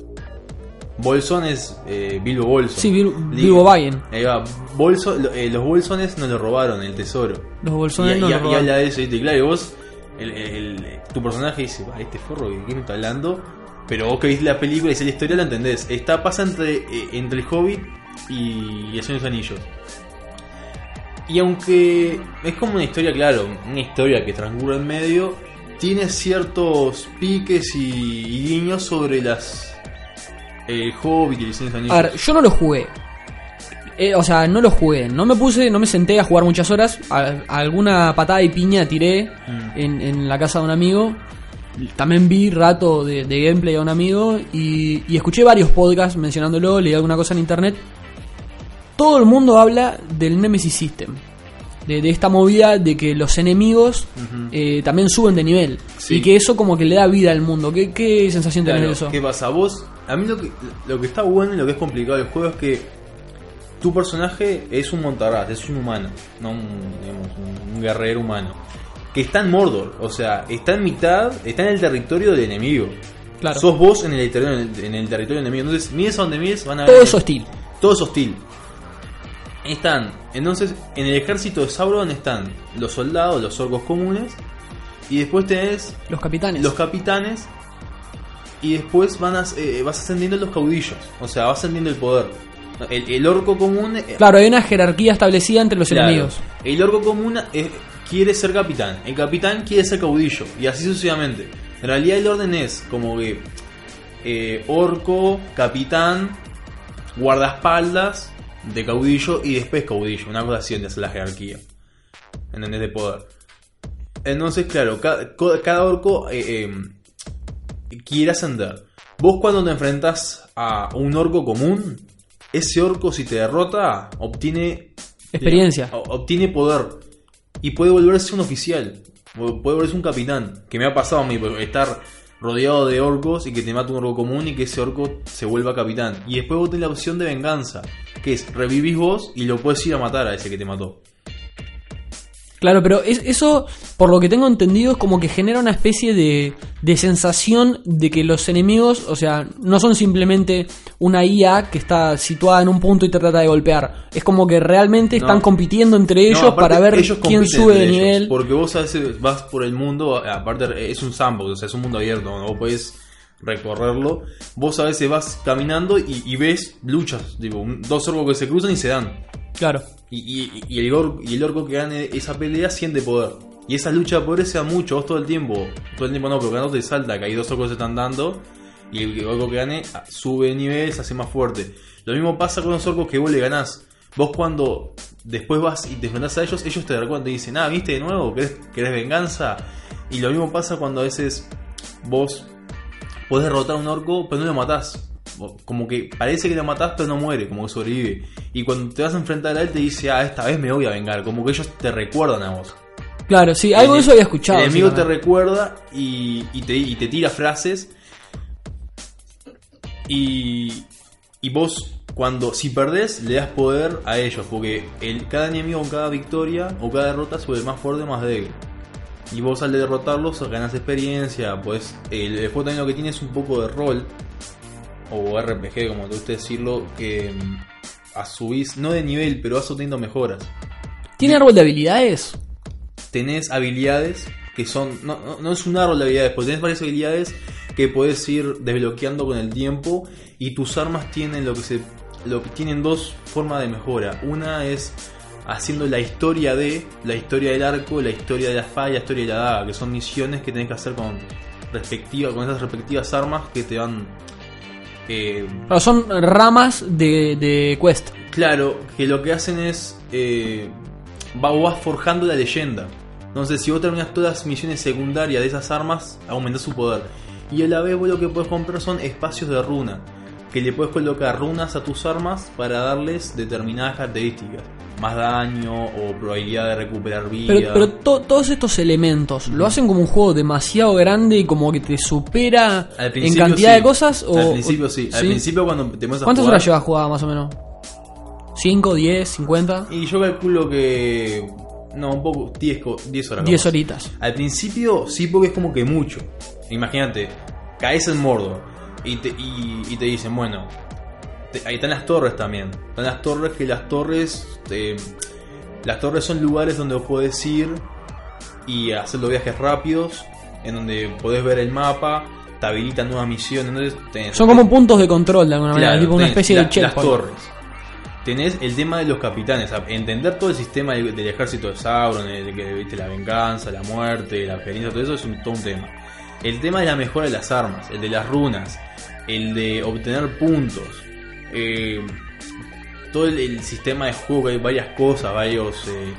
Bolson es eh, Bilbo Bolson. Sí, Bil- Li- Bilbo Baggin. Ahí va. Bolso, lo- eh, los bolsones no lo robaron, el tesoro. Los bolsones y, no y- lo y robaron. habla de eso, ¿viste? Claro, y vos, el- el- tu personaje dice, "Va, este forro, ¿de qué me está hablando? Pero vos que viste la película y la historia, la entendés. Está, pasa entre, eh, entre el Hobbit y El Señor de los Anillos. Y aunque es como una historia, claro, una historia que transcurre en medio, tiene ciertos piques y, y guiños sobre las... El Hobbit y el Señor de los Anillos. A ver, yo no lo jugué. Eh, o sea, no lo jugué. No me puse, no me senté a jugar muchas horas. A- alguna patada y piña tiré Mm. en, en la casa de un amigo. También vi rato de, de gameplay a un amigo y, y escuché varios podcasts mencionándolo, leí alguna cosa en internet. Todo el mundo habla del Nemesis System. De, de esta movida de que los enemigos Ujú. eh, también suben de nivel. Sí. Y que eso como que le da vida al mundo. ¿Qué, qué sensación tenés Claro, de eso? ¿Qué pasa? Vos, a mí lo que, lo que está bueno y lo que es complicado del juego es que tu personaje es un montaraz, es un humano, no un, digamos, un- guerrero humano. Que está en Mordor, o sea, está en mitad, está en el territorio del enemigo. Claro. Sos vos en el, territorio, en el territorio del enemigo. Entonces, mires a donde mires, van a ver. Todo es hostil. Todo es hostil. Están, entonces, en el ejército de Sauron están los soldados, los orcos comunes, y después tenés Los capitanes. los capitanes y después van a, eh, vas ascendiendo los caudillos, o sea, vas ascendiendo el poder. El, el orco común... eh, Claro, hay una jerarquía establecida entre los claro, enemigos. El orco común eh, quiere ser capitán, el capitán quiere ser caudillo, y así sucesivamente. En realidad el orden es como que eh, orco, capitán, guardaespaldas de caudillo y después caudillo, una cosa así es la jerarquía. ¿Entendés? De poder. Entonces, claro, ca- co- cada, orco eh, eh, quiere ascender. Vos cuando te enfrentas a un orco común, ese orco si te derrota, obtiene Experiencia. obtiene poder y puede volverse un oficial, puede volverse un capitán, que me ha pasado a mí, pues, estar rodeado de orcos y que te mate un orco común y que ese orco se vuelva capitán. Y después vos tenés la opción de venganza, que es revivís vos y lo puedes ir a matar a ese que te mató. Claro, pero es- eso, por lo que tengo entendido, es como que genera una especie de, de sensación de que los enemigos, o sea, no son simplemente una IA que está situada en un punto y te trata de golpear. Es como que realmente No. están compitiendo entre ellos No, para ver quién sube de ellos, nivel. Porque vos a veces vas por el mundo, aparte es un sandbox, o sea, es un mundo abierto, donde vos podés recorrerlo. Vos a veces vas caminando y, y ves luchas, tipo, dos orcos que se cruzan y se dan. Claro. Y, y- y el orco, y el orco que gane esa pelea siente poder. Y esa lucha de poder se da mucho, vos todo el tiempo. Todo el tiempo no, pero cuando te salta que hay dos orcos que se están dando. Y el orco que gane ah, sube de nivel, se hace más fuerte. Lo mismo pasa con los orcos que vos le ganás. Vos cuando después vas y te enfrentás a ellos, ellos te recuerdan, te dicen, ah, viste de nuevo, ¿Querés, querés venganza? Y lo mismo pasa cuando a veces vos podés derrotar a un orco, pero no lo matás. Como que parece que lo matás, pero no muere, como que sobrevive. Y cuando te vas a enfrentar a él, te dice, ah, esta vez me voy a vengar. Como que ellos te recuerdan a vos. Claro, sí, algo de eso había escuchado. El enemigo sí, te recuerda y, y te, y te tira frases. Y, y vos, cuando si perdés, le das poder a ellos. Porque el, cada enemigo con cada victoria o cada derrota vuelve más fuerte o más débil. Y vos al derrotarlos ganas experiencia. Pues el, el juego también lo que tiene es un poco de rol. O RPG, como te gusta decirlo. Que mm, a subís, no de nivel, pero vas obteniendo mejoras ¿Tiene árbol de habilidades? tenés habilidades que son. No, no, no es un árbol de habilidades, porque tenés varias habilidades que puedes ir desbloqueando con el tiempo. Y tus armas tienen lo que se. Lo que tienen dos formas de mejora. Una es haciendo la historia de. La historia del arco, la historia de la espada y la historia de la daga. Que son misiones que tenés que hacer con respectiva, con esas respectivas armas que te dan. eh, son ramas de, de quest. Claro, que lo que hacen es. Eh, vas forjando la leyenda. Entonces, si vos terminas todas las misiones secundarias de esas armas, aumentás su poder. Y a la vez, vos lo que puedes comprar son espacios de runa. Que le puedes colocar runas a tus armas para darles determinadas características. Más daño o probabilidad de recuperar vida. Pero, pero to- todos estos elementos, ¿lo hacen como un juego demasiado grande y como que te supera en cantidad sí. de cosas? O, Al principio sí. Al principio, cuando te a ¿Cuántas jugar- horas llevas jugada más o menos? ¿5, 10, 50? Y yo calculo que. No, un poco. 10, co- 10 horas. 10 capaz. horitas. Al principio sí porque es como que mucho. Imagínate, caes en Mordor y te, y, y te dicen, bueno, ahí están las torres también. Están las torres que las torres... te- las torres son lugares donde podés ir y hacer los viajes rápidos, en donde podés ver el mapa, te habilitan nuevas misiones. Entonces tenés- Son como puntos de control de alguna manera, Claro, tipo una especie la- de checkpoint. Las torres. Tenés el tema de los capitanes, entender todo el sistema del, del ejército de Sauron, el que viste la venganza, la muerte, la experiencia, todo eso es un, todo un tema. El tema de la mejora de las armas, el de las runas, el de obtener puntos, eh, todo el, el sistema de juego, que hay varias cosas, varios eh,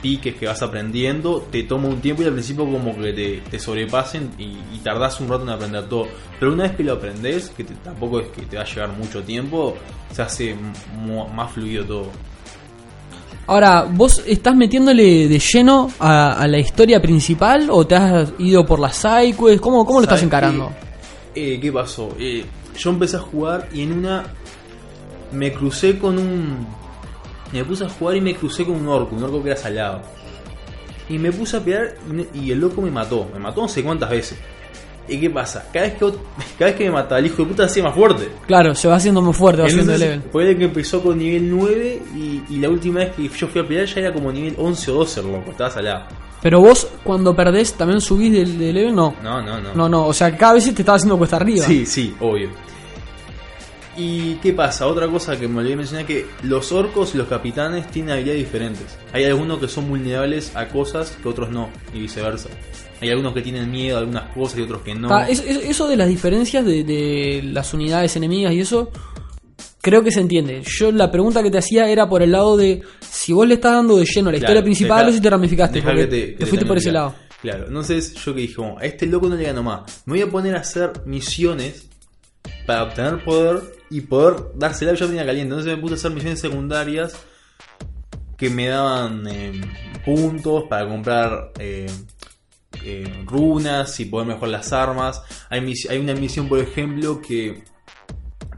piques que vas aprendiendo, te toma un tiempo y al principio como que te, te sobrepasen y, y tardás un rato en aprender todo. Pero una vez que lo aprendes, que te- tampoco es que te va a llevar mucho tiempo, se hace más fluido todo. Ahora, ¿vos estás metiéndole de lleno a, a la historia principal o te has ido por las sidequests? ¿Cómo, cómo lo estás ¿Sabes encarando? qué? Eh, ¿Qué pasó? Eh, yo empecé a jugar y en una me crucé con un... Me puse a jugar y me crucé con un orco, un orco que era salado. Y me puse a pelear y el loco me mató. Me mató no sé cuántas veces. ¿Y qué pasa? Cada vez que, cada vez que me mataba el hijo de puta se hacía más fuerte. Claro, se va haciendo muy fuerte, va Entonces, level. Fue el que empezó con nivel 9 y, y la última vez que yo fui a pelear ya era como nivel 11 o 12 el loco, estaba salado. Pero vos, cuando perdés, también subís de, de level, no. No, no, no. No, no, o sea, cada vez te estaba haciendo cuesta arriba. Sí, sí, obvio. ¿Y qué pasa? Otra cosa que me olvidé mencionar que los orcos y los capitanes tienen habilidades diferentes. Hay algunos que son vulnerables a cosas que otros no, y viceversa. Hay algunos que tienen miedo a algunas cosas y otros que no. Ah, es- es- eso de las diferencias de, de las unidades enemigas y eso, creo que se entiende. Yo la pregunta que te hacía era por el lado de si vos le estás dando de lleno a la Claro, historia principal deja- o si te ramificaste. porque que te- te, que te fuiste por ese lado. Claro, entonces yo que dije, a este loco no le gano más. Me voy a poner a hacer misiones para obtener poder y poder dársela. Yo tenía caliente, entonces me puse a hacer misiones secundarias que me daban eh, puntos para comprar eh, eh, runas y poder mejorar las armas. Hay, hay una misión, por ejemplo, que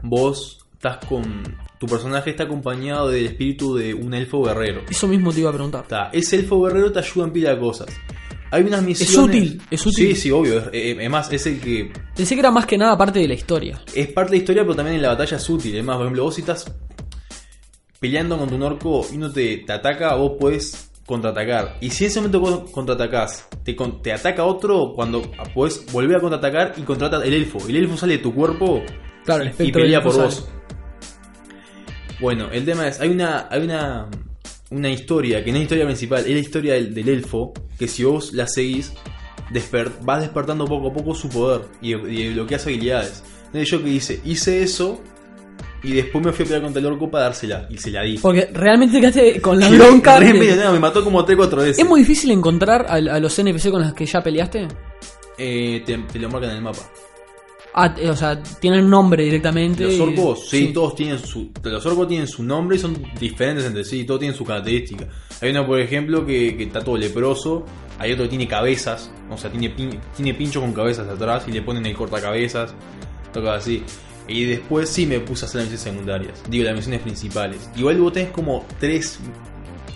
vos estás con. Tu personaje está acompañado del espíritu de un elfo guerrero. Eso mismo te iba a preguntar. Está, ese elfo guerrero te ayuda en pila de cosas. Hay unas misiones. útil, es útil. Sí, sí, obvio. Es, eh, es más, es el que. Pensé que era más que nada parte de la historia. Es parte de la historia, pero también en la batalla es útil. Es más, por ejemplo, vos si estás peleando contra un orco y no te, te ataca, vos puedes contraatacar. Y si en ese momento vos contraatacás, te, te ataca otro, cuando puedes volver a contraatacar y contrata el elfo. El elfo sale de tu cuerpo Claro, el y pelea por vos. Bueno, el tema es, hay una, hay una, una historia, que no es la historia principal, es la historia del, del elfo, que si vos la seguís, desper- vas despertando poco a poco su poder y, y bloqueas habilidades. Entonces yo que hice, hice eso y después me fui a pelear contra el orco para dársela y se la di. Porque realmente te quedaste con la bronca. de- medio, me mató como 3-4 veces. ¿Es muy difícil encontrar a, a los NPC con los que ya peleaste? Eh, te, te lo marcan en el mapa. Ah, o sea, tienen nombre directamente. Los y- orcos, sí, todos tienen su. Los orcos tienen su nombre y son diferentes entre sí, todos tienen sus características. Hay uno, por ejemplo, que, que está todo leproso, hay otro que tiene cabezas, o sea, tiene, pin- tiene pinchos con cabezas atrás y le ponen el cortacabezas, toca así. Y después sí me puse a hacer las misiones secundarias, digo, las misiones principales. Igual vos tenés como tres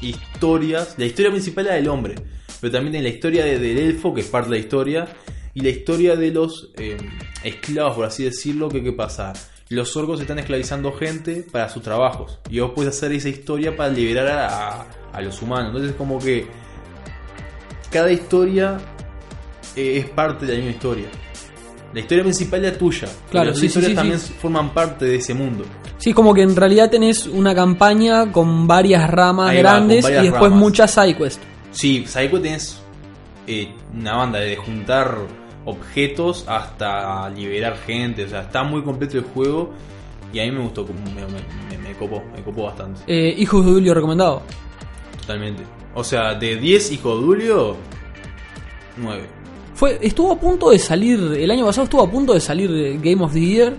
historias. La historia principal es la del hombre, pero también tenés la historia de- del elfo, que es parte de la historia, y la historia de los eh, esclavos, por así decirlo, que qué pasa. Los orcos están esclavizando gente para sus trabajos. Y vos puedes hacer esa historia para liberar a, a- a los humanos. Entonces es como que cada historia eh, es parte de la misma historia. La historia principal es la tuya. pero Claro, las sí, historias sí, también forman parte de ese mundo. Sí, como que en realidad tenés una campaña con varias ramas Ahí va, con grandes varias y después ramas. muchas sidequests. Sí, Psycho tenés eh, una banda de juntar objetos hasta liberar gente. O sea, está muy completo el juego. Y a mí me gustó, me, me- me- copó, me copó bastante. Eh, Hijos de Julio recomendado. Totalmente. O sea, de 10 hijos de Julio, 9. Fue, estuvo a punto de salir, el año pasado estuvo a punto de salir Game of the Year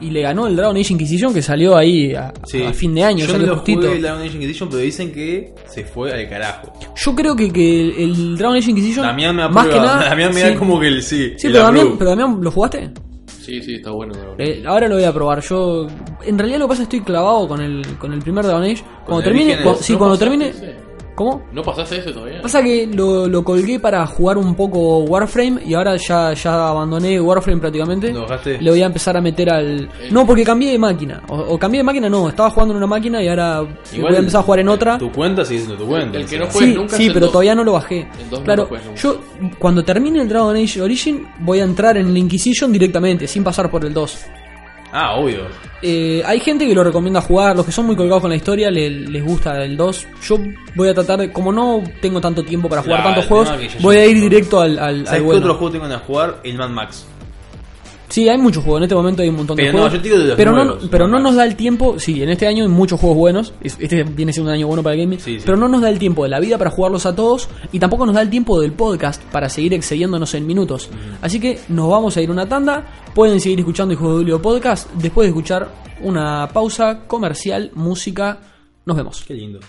y le ganó el Dragon Age Inquisition que salió ahí a, a fin de año. Yo no lo justito. jugué la Dragon Age Inquisition, pero dicen que se fue al carajo. Yo creo que, que el, el Dragon Age Inquisition, Damián me más que nada. Damián me sí. da como que el sí. Sí, el pero Damián, pero Damián, ¿lo jugaste? Sí, sí, está bueno. Eh, ahora lo voy a probar. Yo, en realidad, lo que pasa es que estoy clavado con el, con el primer Dragon Age. Cuando el termine, cu- sí, ¿No cuando termine. ¿Cómo? ¿No pasaste ese todavía? Pasa que lo, lo colgué para jugar un poco Warframe y ahora ya, ya abandoné Warframe prácticamente. ¿Lo bajaste? Le voy a empezar a meter al. No, porque cambié de máquina. O, o cambié de máquina, no. Estaba jugando en una máquina y ahora voy a empezar a jugar en otra. Tu cuenta sigue siendo tu cuenta. el que no sea. juegues Sí, nunca sí el pero dos. todavía no lo bajé. El no claro, nunca. yo cuando termine el Dragon Age Origin voy a entrar en la Inquisition directamente, sin pasar por el 2. Ah, obvio. Eh, hay gente que lo recomienda jugar, los que son muy colgados con la historia le- les gusta el 2. Yo voy a tratar de, como no tengo tanto tiempo para jugar tantos el juegos, que voy a ir directo al, al, al ¿Sabes qué bueno. otro juego tengo de jugar? El Mad Max. Sí, hay muchos juegos, en este momento hay un montón de Pero no, juegos. yo te digo de los pero no, pero no nos da el tiempo, sí, en este año hay muchos juegos buenos, es- este viene siendo un año bueno para el gaming, Sí, sí. pero no nos da el tiempo de la vida para jugarlos a todos y tampoco nos da el tiempo del podcast para seguir excediéndonos en minutos. Así que nos vamos a ir una tanda, pueden seguir escuchando Hijo de Julio Podcast después de escuchar una pausa comercial, música, nos vemos. Qué lindo.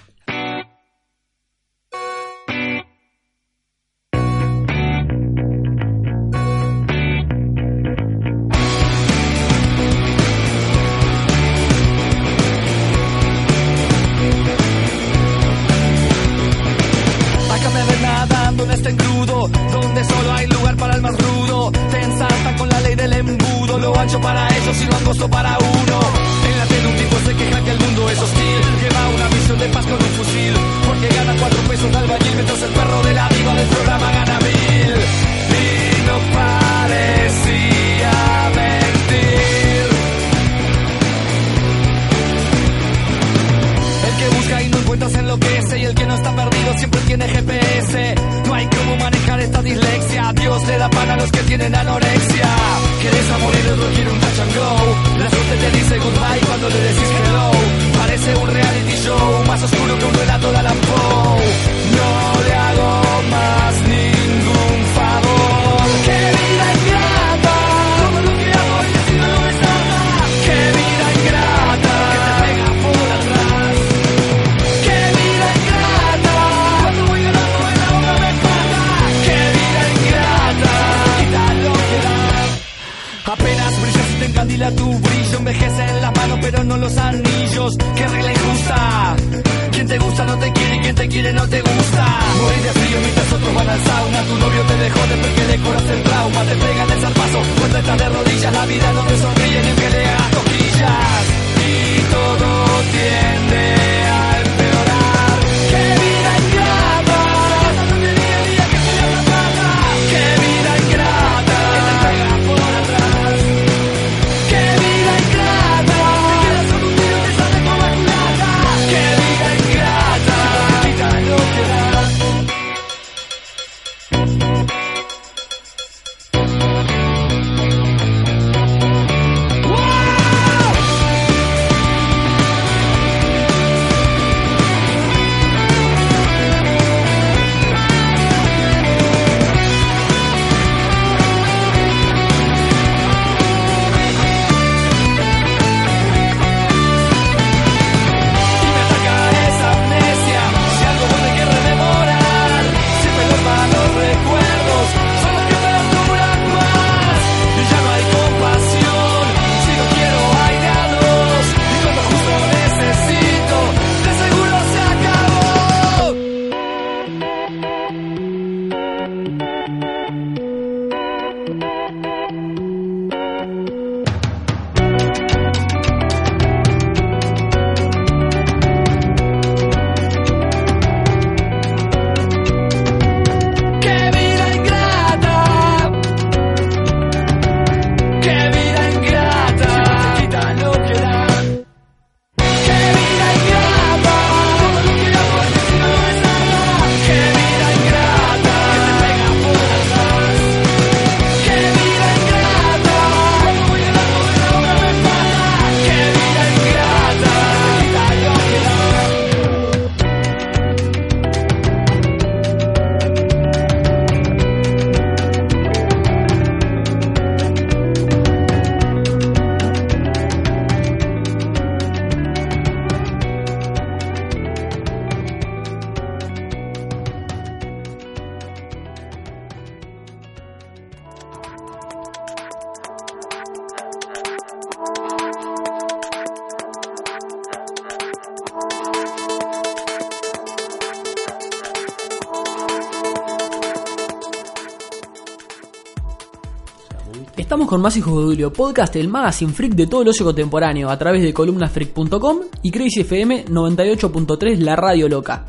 Con Más Hijos de Dulio, podcast del magazine freak de todo el ocio contemporáneo a través de columnafreak.com y Crazy FM 98.3, la radio loca.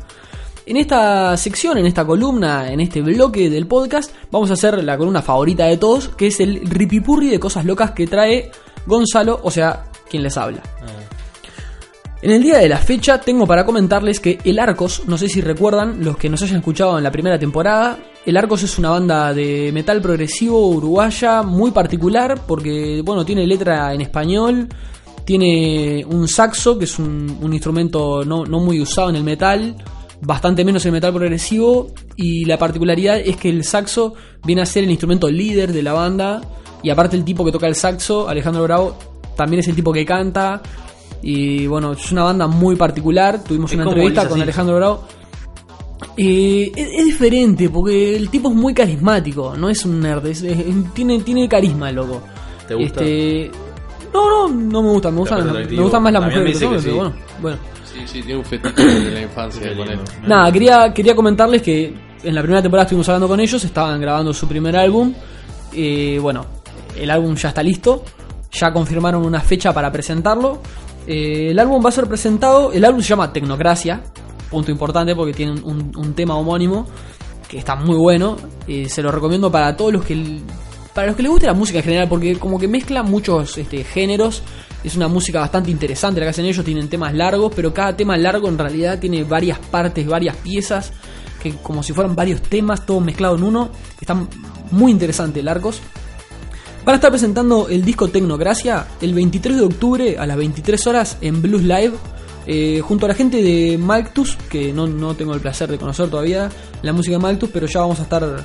En esta sección, en esta columna, en este bloque del podcast, vamos a hacer la columna favorita de todos, que es el ripipurri de cosas locas que trae Gonzalo, o sea, quien les habla. En el día de la fecha tengo para comentarles que El Arcos, no sé si recuerdan los que nos hayan escuchado en la primera temporada, El Arcos es una banda de metal progresivo uruguaya muy particular porque, bueno, tiene letra en español, tiene un saxo, que es un, un instrumento no, no muy usado en el metal, bastante menos en el metal progresivo, y la particularidad es que el saxo viene a ser el instrumento líder de la banda, y aparte el tipo que toca el saxo, Alejandro Bravo, también es el tipo que canta, y bueno, es una banda muy particular. Tuvimos una entrevista con. Alejandro Bravo. Y es, es diferente porque el tipo es muy carismático, no es un nerd, es- es- tiene, tiene carisma el loco. ¿Te gusta? Este, no, no, no me gusta, me gustan, me atractivo? gustan más las mujeres me que sí. pero bueno, bueno. Sí, sí, tiene un fetiche de la infancia con él. Nada, quería, quería comentarles que en la primera temporada estuvimos hablando con ellos, estaban grabando su primer álbum. Bueno, el álbum ya está listo, ya confirmaron una fecha para presentarlo. Eh, el álbum va a ser presentado, el álbum se llama Tecnocracia, punto importante porque tiene un, un- tema homónimo que está muy bueno. Eh, se lo recomiendo para todos los que para los que les guste la música en general, porque como que mezcla muchos este, géneros. Es una música bastante interesante la que hacen ellos, tienen temas largos, pero cada tema largo en realidad tiene varias partes, varias piezas que como si fueran varios temas, todo mezclado en uno. Está muy interesante el Arcos. Van a estar presentando el disco Tecnogracia el 23 de octubre a las 23 horas en Blues Live. Eh, junto a la gente de Malctus, que no, no tengo el placer de conocer todavía la música de Malctus, pero ya vamos a estar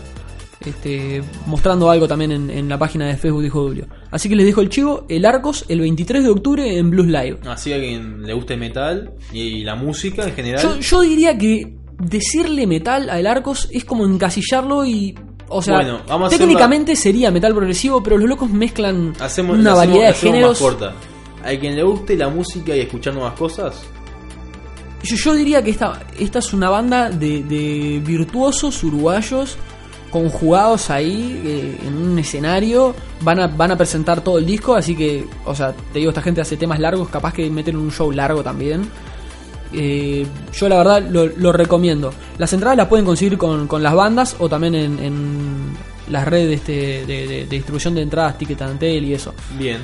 este, mostrando algo también en, en la página de Facebook de Hijo Julio. Así que les dejo el chivo, el Arcos, el 23 de octubre en Blues Live. Así a quien le guste el metal y la música en general. Yo, yo diría que decirle metal al Arcos es como encasillarlo y. O sea, Bueno, vamos a técnicamente sería metal progresivo, pero los locos mezclan hacemos, una hacemos- variedad de géneros. más corta. A quien le guste la música y escuchar nuevas cosas, Yo, yo diría que esta, esta es una banda de, de virtuosos uruguayos conjugados ahí eh, en un escenario. Van a, van a presentar todo el disco, así que, o sea, te digo, esta gente hace temas largos, capaz que meten un show largo también. Eh, yo la verdad lo, lo recomiendo. Las entradas las pueden conseguir con, con las bandas o también en, en las redes este, de, de- de distribución de entradas, Ticket Antel y eso. bien.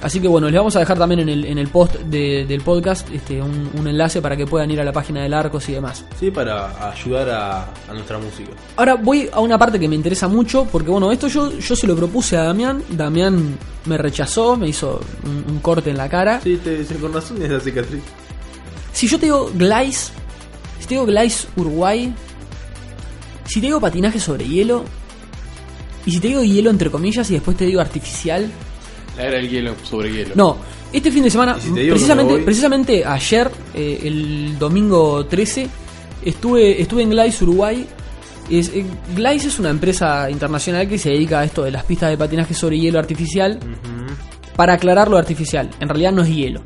Así que bueno, les vamos a dejar también en el, en el post de- del podcast este, un, un enlace para que puedan ir a la página del Arcos y demás. Sí, para ayudar a, a nuestra música. Ahora voy a una parte que me interesa mucho, porque bueno, esto yo, yo se lo propuse a Damián, Damián me rechazó, me hizo un, un corte en la cara. Sí, te, sí, con razón es la cicatriz. Si yo te digo Glice, si te digo Glice Uruguay, si te digo patinaje sobre hielo, y si te digo hielo entre comillas y después te digo artificial, La era del hielo sobre hielo. No, este fin de semana, si precisamente, voy- precisamente ayer, eh, el domingo 13, estuve, estuve en Glice Uruguay. Es, eh, Glice es una empresa internacional que se dedica a esto de las pistas de patinaje sobre hielo artificial. Para aclarar lo artificial, en realidad no es hielo.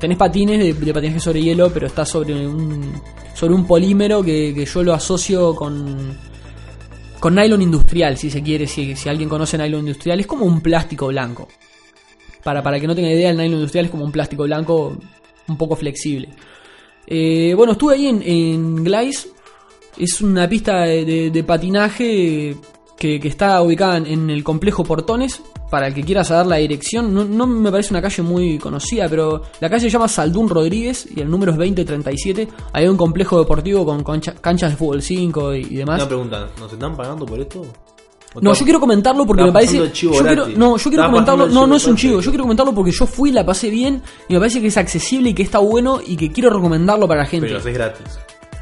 Tenés patines de, de patinaje sobre hielo, pero está sobre un, sobre un polímero que, que yo lo asocio con, con nylon industrial, si se quiere, si, si alguien conoce nylon industrial, es como un plástico blanco. Para, para que no tenga idea, el nylon industrial es como un plástico blanco un poco flexible. Eh, bueno, estuve ahí en, en Glice. Es una pista de, patinaje que, que está ubicada en, el complejo Portones. Para el que quiera saber la dirección, no, no me parece una calle muy conocida, pero la calle se llama Saldún Rodríguez y el número es 2037. Hay un complejo deportivo con canchas de fútbol 5 y, y demás. Una pregunta, ¿nos están pagando por esto? ¿O No, yo quiero comentarlo porque me parece. chivo yo quiero, gratis. no, yo quiero Estaba comentarlo. No, no es un chivo. Yo quiero comentarlo porque yo fui, la pasé bien y me parece que es accesible y que está bueno y que quiero recomendarlo para la gente. Pero es gratis.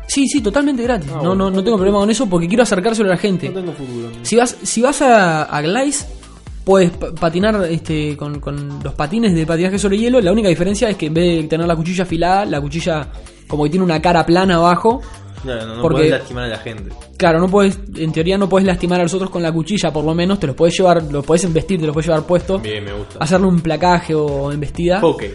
Sí, sí, totalmente gratis. Ah, no, bueno. no, no tengo problema con eso porque quiero acercárselo a la gente. No tengo futuro. Si vas, si vas a, a Glice, puedes pa- patinar este, con, con los patines de patinaje sobre hielo. La única diferencia es que en vez de tener la cuchilla afilada, la cuchilla como que tiene una cara plana abajo. Claro, no, no Porque- podés lastimar a la gente. Claro, no puedes, en teoría no puedes lastimar a los otros con la cuchilla, por lo menos te los puedes llevar, los puedes embestir, te los puedes llevar puesto, Bien, me gusta. hacerle un placaje o embestida. Hockey.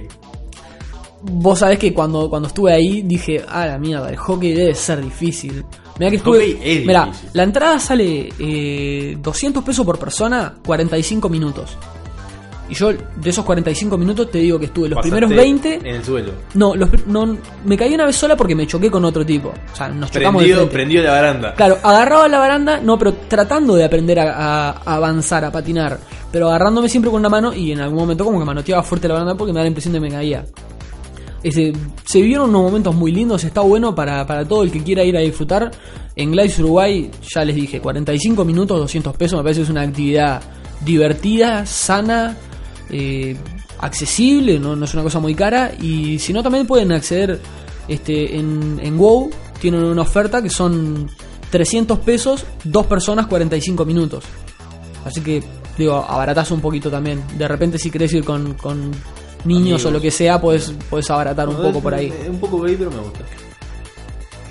Vos sabés que cuando, cuando estuve ahí dije, ah, la mierda, el hockey debe ser difícil. Mira que estuve. es difícil. la entrada sale eh, 200 pesos por persona, 45 minutos. Y yo de esos 45 minutos te digo que estuve los Pasaste primeros 20. En el suelo. No, los, no, me caí una vez sola porque me choqué con otro tipo. O sea, nos chocamos de Prendido, frente. prendido la baranda. Claro, agarraba la baranda, no, pero tratando de aprender a, a- a avanzar, a patinar. Pero agarrándome siempre con una mano y en algún momento como que manoteaba fuerte la baranda porque me da la impresión de que me caía. Ese, se vivieron unos momentos muy lindos, está bueno para, para todo el que quiera ir a disfrutar. En Glice Uruguay, ya les dije, 45 minutos, 200 pesos, me parece que es una actividad divertida, sana, eh, accesible, no, no es una cosa muy cara. Y si no, también pueden acceder este, en, en WoW, tienen una oferta que son 300 pesos, dos personas, 45 minutos. Así que, digo, abaratas un poquito también. De repente, si querés ir con, con niños Amigos. o lo que sea, puedes, puedes abaratar un poco por ahí. Un poco gay, pero me gusta.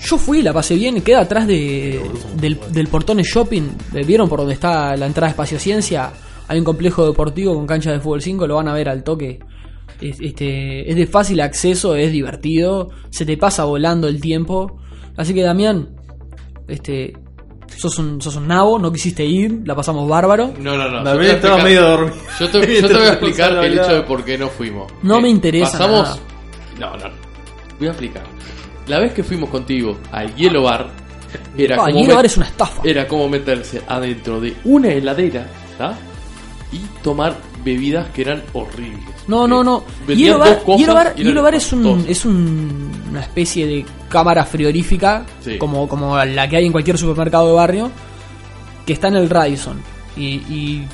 Yo fui, la pasé bien, queda atrás de, del, del Portones Shopping. Eh, ¿Vieron por donde está la entrada de Espacio Ciencia? Hay un complejo deportivo con cancha de fútbol 5, lo van a ver al toque. Es, este, es de fácil acceso, es divertido, se te pasa volando el tiempo. Así que Damián, este, sos un, sos un nabo, no quisiste ir, la pasamos bárbaro. No, no, no. a estaba explicar- medio dormido. Yo te, yo te voy a explicar el hecho de por qué no fuimos. No Eh, me interesa Pasamos. No, no. Voy a explicar. La vez que fuimos contigo al Hielo Bar, era Ah, como. Hielo met- Bar es una estafa. Era como meterse adentro de una heladera, ¿tá? Y tomar bebidas que eran horribles. No, no, no. Vendían Hielo Bar, Hielo Bar- Hielo Bar es, un, es un- una especie de cámara frigorífica, Sí. como, como la que hay en cualquier supermercado de barrio, que está en el Radisson. Y, y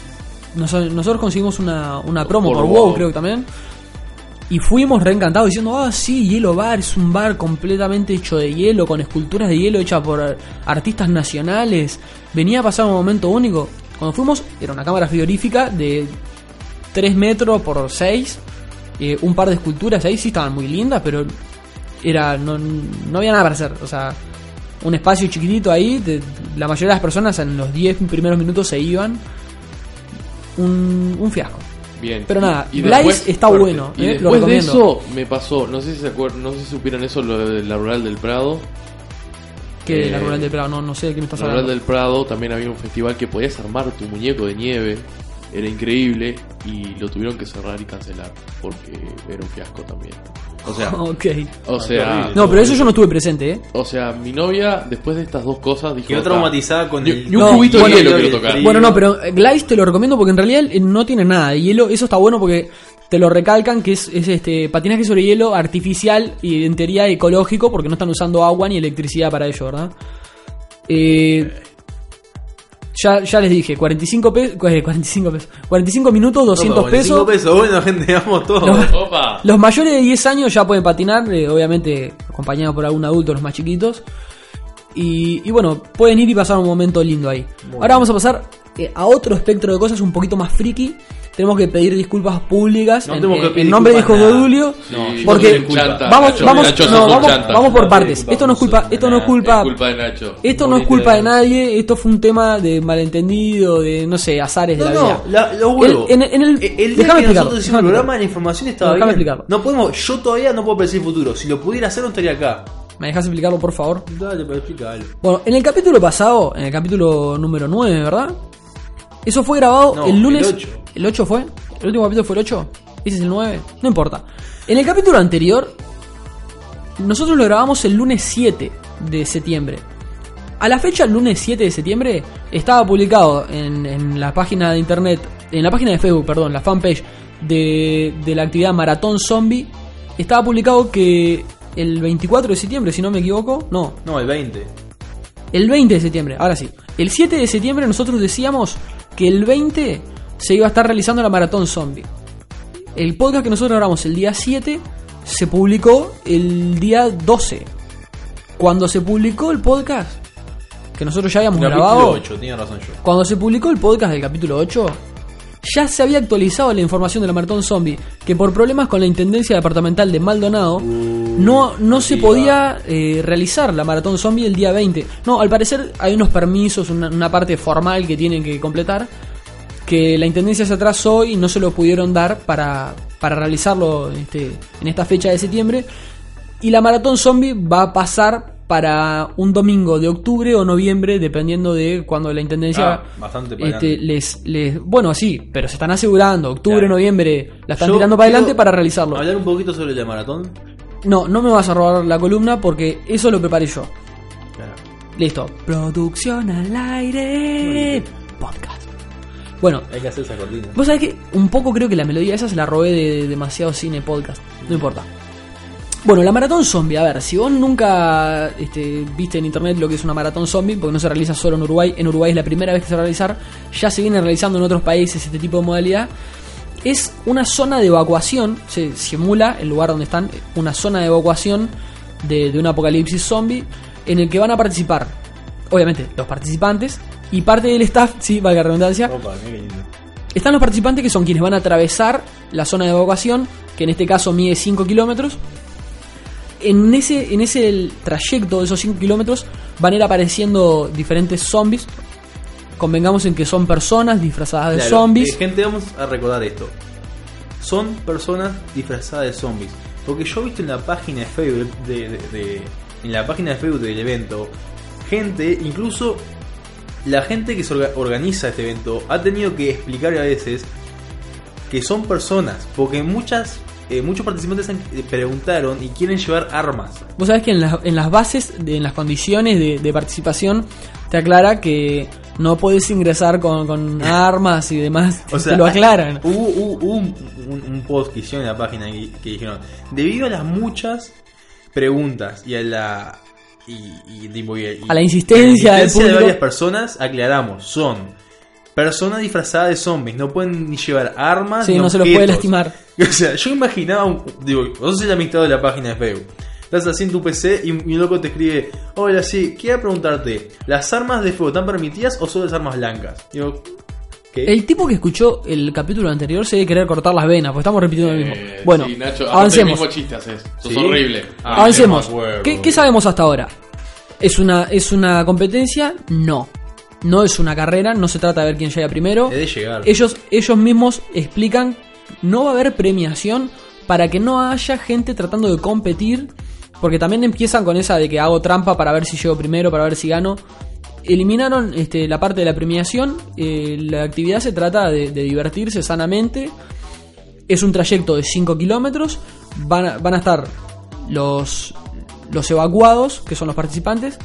noso- nosotros conseguimos una, una promo Por por, WoW. WoW, creo que también. Y fuimos reencantados diciendo, ah, sí, Hielo Bar es un bar completamente hecho de hielo, con esculturas de hielo hechas por eh, artistas nacionales. Venía a pasar un momento único. Cuando fuimos, era una cámara frigorífica de 3 metros por 6. un par de esculturas ahí sí estaban muy lindas, pero era no, no había nada para hacer. O sea, un espacio chiquitito ahí. de- la mayoría de las personas en los 10 primeros minutos se iban. Un, un fiasco. Bien. Pero nada, Y Blaze después- está fuerte. bueno, Y eh, lo después de recomiendo. eso me pasó, no sé si se acuerdan, no sé si supieron eso, lo de la rural del Prado. Que Eh, la rural del Prado, no, no sé de qué me estás En la rural hablando. del Prado también había un festival que podías armar tu muñeco de nieve. Era increíble y lo tuvieron que cerrar y cancelar porque era un fiasco también. O sea, o sea, horrible. No, pero eso yo no estuve presente, ¿eh? o sea, mi novia después de estas dos cosas dijo Quedó "Está". traumatizada con el. ni un No, cubito de bueno, hielo el quiero tocar. Bueno, no, pero eh, Glice te lo recomiendo porque en realidad eh, no tiene nada de hielo. Eso está bueno porque te lo recalcan que es, es este patinaje sobre hielo artificial y en teoría ecológico porque no están usando agua ni electricidad para ello, ¿verdad? Eh, ya, ya les dije, 45 pesos, 45 pesos, 45 minutos, 200 Opa, 45 pesos. pesos. Bueno, gente, vamos todos. No. Opa. Los mayores de 10 años ya pueden patinar, eh, obviamente acompañados por algún adulto, los más chiquitos. Y, y bueno, pueden ir y pasar un momento lindo ahí. Ahora vamos a pasar eh, a otro espectro de cosas un poquito más friki. Tenemos que pedir disculpas públicas No en, tenemos que pedir en nombre de Hijo de. Sí, porque vamos, vamos, no, vamos, vamos por partes. Esto no es culpa, esto no es culpa, Es culpa de Nacho. esto no es culpa de nadie. Esto fue un tema de malentendido, de no sé, azares de No, la no, vida. la, los huevos. El- en- en el- el día déjame que explicarlo, nosotros hicimos el programa, la información estaba Déjame bien. explicarlo. No podemos, yo todavía no puedo predecir el futuro. Si lo pudiera hacer, no estaría acá. ¿Me dejas explicarlo, por favor? Dale, pero explícalo. Bueno, en el capítulo pasado, en el capítulo número 9, ¿verdad? Eso fue grabado No, el lunes. el ocho. ¿El 8 fue? ¿El último capítulo fue el 8? ¿Ese es el 9? No importa. En el capítulo anterior, nosotros lo grabamos el lunes 7 de septiembre. A la fecha, el lunes 7 de septiembre, estaba publicado en, en la página de internet, en la página de Facebook, perdón, la fanpage de, de la actividad Maratón Zombie, estaba publicado que el 24 de septiembre, si no me equivoco, no, No, el 20. el 20 de septiembre, ahora sí. El 7 de septiembre nosotros decíamos que el 20 se iba a estar realizando la maratón zombie. El podcast que nosotros grabamos el día 7 se publicó el día 12. Cuando se publicó el podcast, que nosotros ya habíamos Capítulo grabado, 8, tiene razón yo. cuando se publicó el podcast del capítulo 8, ya se había actualizado la información de la maratón zombie, que por problemas con la Intendencia Departamental de Maldonado, no, no se podía eh, realizar la maratón zombie el día 20. No, al parecer hay unos permisos, una, una parte formal que tienen que completar, que la Intendencia se atrasó y no se lo pudieron dar para, para realizarlo este, en esta fecha de septiembre. Y la maratón zombie va a pasar para un domingo de octubre o noviembre, dependiendo de cuando la intendencia Ah, este, les, les. Bueno, sí, pero se están asegurando. Octubre, Claro. noviembre, la están Yo tirando para adelante para realizarlo. Hablar un poquito sobre la maratón. No, no me vas a robar la columna porque eso lo preparé yo. Claro. Listo. Producción al aire. Podcast. Bueno, Hay que hacer esa cortina. Vos sabés que un poco creo que la melodía esa se la robé de demasiado cine podcast. No importa. Bueno, la maratón zombie, a ver, si vos nunca este, viste en internet lo que es una maratón zombie, porque no se realiza solo en Uruguay, en Uruguay es la primera vez que se va a realizar, ya se viene realizando en otros países este tipo de modalidad, es una zona de evacuación, se simula el lugar donde están, una zona de evacuación de, de un apocalipsis zombie, en el que van a participar, obviamente, los participantes y parte del staff, sí, valga la redundancia, Opa, están los participantes que son quienes van a atravesar la zona de evacuación, que en este caso mide 5 kilómetros. En ese, en ese trayecto de esos 5 kilómetros van a ir apareciendo diferentes zombies. Convengamos en que son personas disfrazadas de Claro, zombies. eh, gente, vamos a recordar esto. Son personas disfrazadas de zombies. Porque yo he visto en la página de Facebook de, de- de- en la página de Facebook del evento, gente, incluso la gente que se organiza este evento ha tenido que explicar a veces que son personas, porque muchas eh, muchos participantes han- eh, preguntaron y quieren llevar armas. Vos sabés que en, las- en las bases, de- en las condiciones de, de participación, te aclara que no podés ingresar con, con armas y demás. O sea, te lo aclaran. Hubo, hubo- hubo un, un- un post que hicieron en la página que, que dijeron, debido a las muchas preguntas y a la y, y tipo, y- y- A la insistencia a la del insistencia de varias personas, aclaramos, son personas disfrazadas de zombies, no pueden ni llevar armas, Sí, ni no se los puede lastimar. O sea, yo imaginaba, un, digo, vos sos el administrador de la página de Facebook. Estás así en tu PC y un, loco te escribe, hola, sí, quiero preguntarte, ¿las armas de fuego están permitidas o solo las armas blancas? Digo, ¿qué? El tipo que escuchó el capítulo anterior se debe querer cortar las venas, porque estamos repitiendo lo mismo. Eh, Bueno, sí, Nacho, avancemos. el mismo chiste haces. Sos ¿Sí? horrible. Ah, Avancemos. ¿Qué, qué sabemos hasta ahora? ¿Es una, ¿Es una competencia? No. No es una carrera, no se trata de ver quién llega primero. De llegar. Ellos, ellos mismos explican, no va a haber premiación para que no haya gente tratando de competir, porque también empiezan con esa de que hago trampa para ver si llego primero, para ver si gano. Eliminaron este, la parte de la premiación, eh, la actividad se trata de, de divertirse sanamente, es un trayecto de 5 kilómetros, van a, van a estar los, los evacuados, que son los participantes,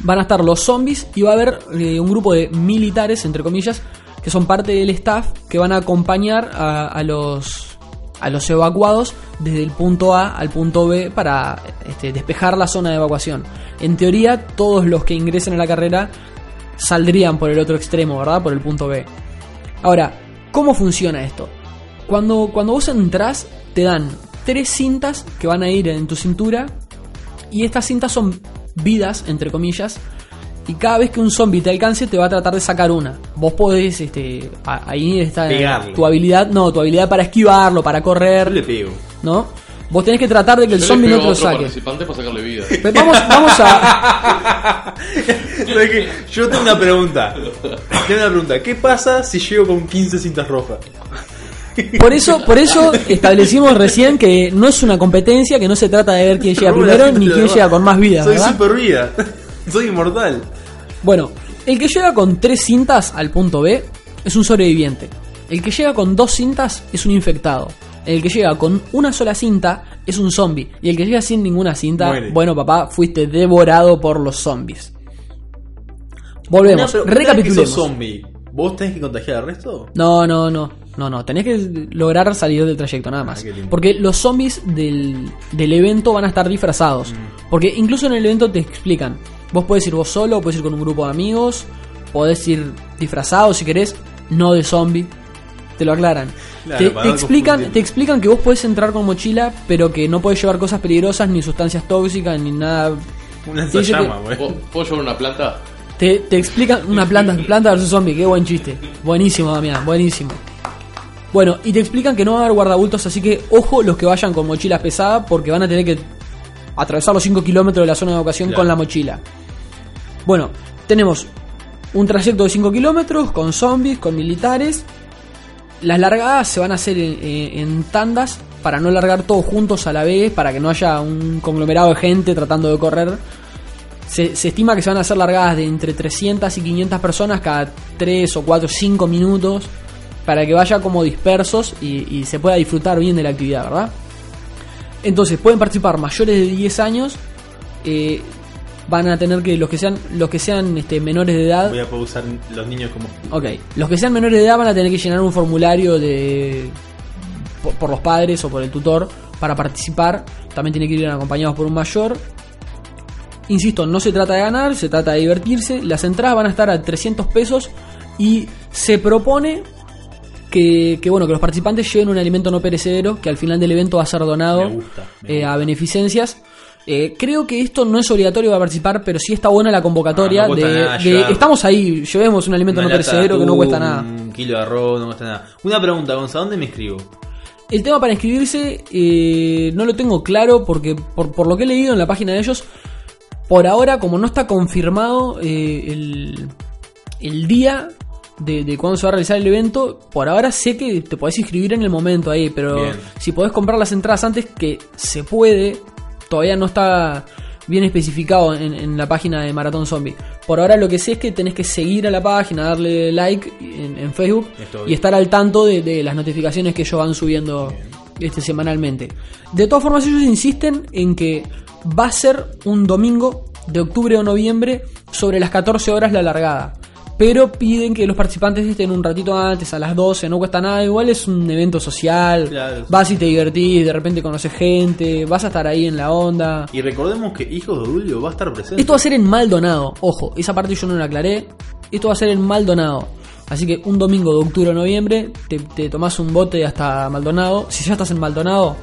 van a estar los zombies y va a haber eh, un grupo de militares, entre comillas, que son parte del staff que van a acompañar a, los a los evacuados desde el punto A al punto B para este, despejar la zona de evacuación. En teoría, todos los que ingresen a la carrera saldrían por el otro extremo, ¿verdad? Por el punto B. Ahora, ¿cómo funciona esto? Cuando, cuando vos entras, te dan tres cintas que van a ir en tu cintura. Y estas cintas son vidas, entre comillas. Y cada vez que un zombie te alcance, te va a tratar de sacar una. Vos podés, este, ahí está Pegarle. tu habilidad, no, tu habilidad para esquivarlo, para Yo le correr, pego. ¿no? Vos tenés que tratar de que el Yo zombie no te lo otro saque. participante para sacarle vida. Pero Vamos, vamos a. Yo tengo una pregunta. Tengo una pregunta. ¿Qué pasa si llego con 15 cintas rojas? Por eso, por eso establecimos recién que no es una competencia, que no se trata de ver quién llega primero ni quién llega con más vida, Soy ¿verdad? super vida. Soy inmortal. Bueno, el que llega con tres cintas al punto B es un sobreviviente. El que llega con dos cintas es un infectado. El que llega con una sola cinta es un zombie. Y el que llega sin ninguna cinta, Muere. bueno papá, fuiste devorado por los zombies. Volvemos, que sos zombie, ¿vos tenés que contagiar al resto? No, no, no, no, no. Tenés que lograr salir del trayecto, nada más. Ah, qué lindo. Porque los zombies del, del evento van a estar disfrazados. Mm. Porque incluso en el evento te explican. Vos podés ir vos solo, podés ir con un grupo de amigos, podés ir disfrazado si querés, no de zombie. Te lo aclaran. Claro, te, te explican, te explican que vos podés entrar con mochila, pero que no podés llevar cosas peligrosas, ni sustancias tóxicas, ni nada. Una llama, que- güey. ¿Puedo, puedo llevar una planta? Te, te explican una planta, planta versus zombie, qué buen chiste. Buenísimo, Damián, buenísimo. Bueno, y te explican que no va a haber guardabultos, así que ojo los que vayan con mochilas pesadas porque van a tener que atravesar los 5 kilómetros de la zona de evacuación Claro. con la mochila. Bueno, tenemos un trayecto de 5 kilómetros con zombies, con militares. Las largadas se van a hacer en, en- en tandas para no largar todos juntos a la vez, para que no haya un conglomerado de gente tratando de correr. Se, se estima que se van a hacer largadas de entre 300 y 500 personas cada 3 o 4 o 5 minutos para que vaya como dispersos y, y se pueda disfrutar bien de la actividad, ¿verdad? Entonces pueden participar mayores de 10 años, eh, van a tener que los que sean los que sean este, menores de edad, Voy a poder usar los niños como. ok, los que sean menores de edad van a tener que llenar un formulario de por, por los padres o por el tutor para participar. También tienen que ir acompañados por un mayor. Insisto, no se trata de ganar, se trata de divertirse. Las entradas van a estar a 300 pesos y se propone que, que, bueno que los participantes lleven un alimento no perecedero que al final del evento va a ser donado Me gusta, me eh, a beneficencias. Eh, creo que esto no es obligatorio para participar, pero sí está buena la convocatoria Ah, no de, nada de estamos ahí, llevemos un alimento no perecedero que no cuesta nada. Un kilo de arroz, no cuesta nada. Una pregunta, Gonzalo, ¿dónde me inscribo? El tema para inscribirse eh, no lo tengo claro porque por, por lo que he leído en la página de ellos, por ahora como no está confirmado eh, el, el día de, de cuándo se va a realizar el evento, por ahora sé que te podés inscribir en el momento ahí, pero Bien. si podés comprar las entradas antes que se puede, todavía no está bien especificado en, en la página de Maratón Zombie. Por ahora lo que sé es que tenés que seguir a la página, darle like en, en Facebook y estar al tanto de, de las notificaciones que ellos van subiendo este, semanalmente. De todas formas, ellos insisten en que va a ser un domingo de octubre o noviembre sobre las 14 horas la largada. pero piden que los participantes estén un ratito antes, a las 12, no cuesta nada, igual es un evento social, Claro. vas y te divertís, de repente conoces gente, vas a estar ahí en la onda. Y recordemos que Hijos de Dulio va a estar presente. Esto va a ser en Maldonado, ojo, esa parte yo no la aclaré, esto va a ser en Maldonado. Así que un domingo de octubre o noviembre te, te tomás un bote hasta Maldonado. Si ya estás en Maldonado,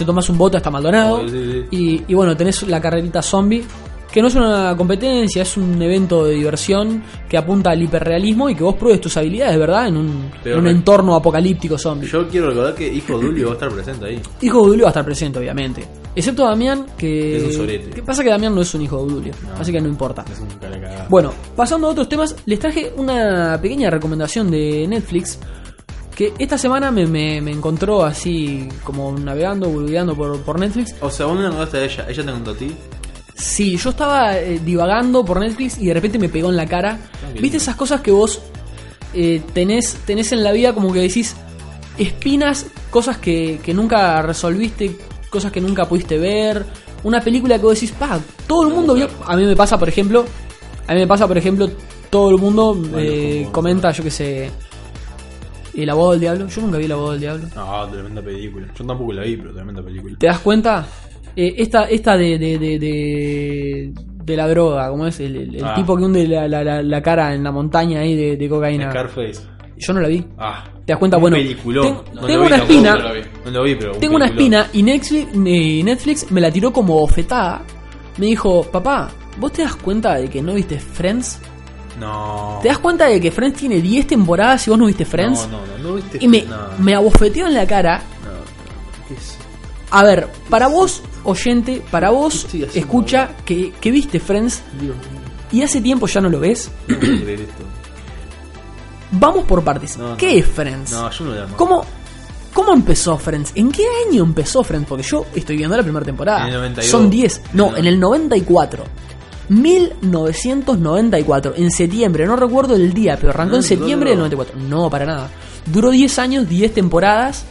te tomás un bote hasta Maldonado. Sí, sí. Y, y bueno, tenés la carrerita zombie, que no es una competencia, es un evento de diversión que apunta al hiperrealismo y que vos pruebes tus habilidades, ¿verdad? En un, en un entorno apocalíptico zombie. Yo quiero recordar que Hijos de Dulio va a estar presente ahí. Hijo de Dulio va a estar presente, obviamente. Excepto Damián, que. Es un sorete. ¿Qué pasa que Damián no es un hijo de Dulio? No. Así que no importa. Es un. Bueno, pasando a otros temas, les traje una pequeña recomendación de Netflix que esta semana me, me- me encontró así como navegando, boludeando por, por Netflix. O sea, vos no la contaste a ella, ella te contó a ti. Sí, yo estaba eh, divagando por Netflix y de repente me pegó en la cara. qué ¿Viste esas cosas que vos eh, tenés, tenés en la vida como que decís espinas, cosas que, que nunca resolviste, cosas que nunca pudiste ver? Una película que vos decís, pa, todo el mundo vio. A mí me pasa, por ejemplo, a mí me pasa, por ejemplo, todo el mundo eh, como- comenta, yo que sé, El abogado del diablo. Yo nunca vi El abogado del diablo. No, tremenda película. Yo tampoco la vi, pero tremenda película. ¿Te das cuenta? Eh, esta esta de, de, de, de, de la droga, ¿cómo es? El, el- el Ah. tipo que hunde la, la, la, la cara en la montaña ahí de, de cocaína. Scarface. Yo no la vi. Ah. ¿Te das cuenta? un Bueno, peliculón. ten- No lo tengo una espina. no la vi. No lo vi, pero. un Tengo una espina y Netflix, Netflix me la tiró como bofetada. Me dijo, papá, ¿vos te das cuenta de que no viste Friends? No. ¿Te das cuenta de que Friends tiene 10 temporadas y vos no viste Friends? No, no, no, no viste y me, no, me abofeteó en la cara. no. ¿Qué es? A ver, para vos, oyente, para vos, ¿Qué estoy haciendo, escucha que, que viste Friends Dios y hace tiempo ya no lo ves. no puedo creer esto. Vamos por partes. No. ¿Qué es Friends? No, yo no la amo. ¿Cómo, ¿Cómo empezó Friends? ¿En qué año empezó Friends? Porque yo estoy viendo la primera temporada. En el 92. Son 10. No, No. en el 94. 1994. En septiembre. No recuerdo el día, pero arrancó No, en septiembre no, del no. 94. No, para nada. Duró 10 años, 10 temporadas.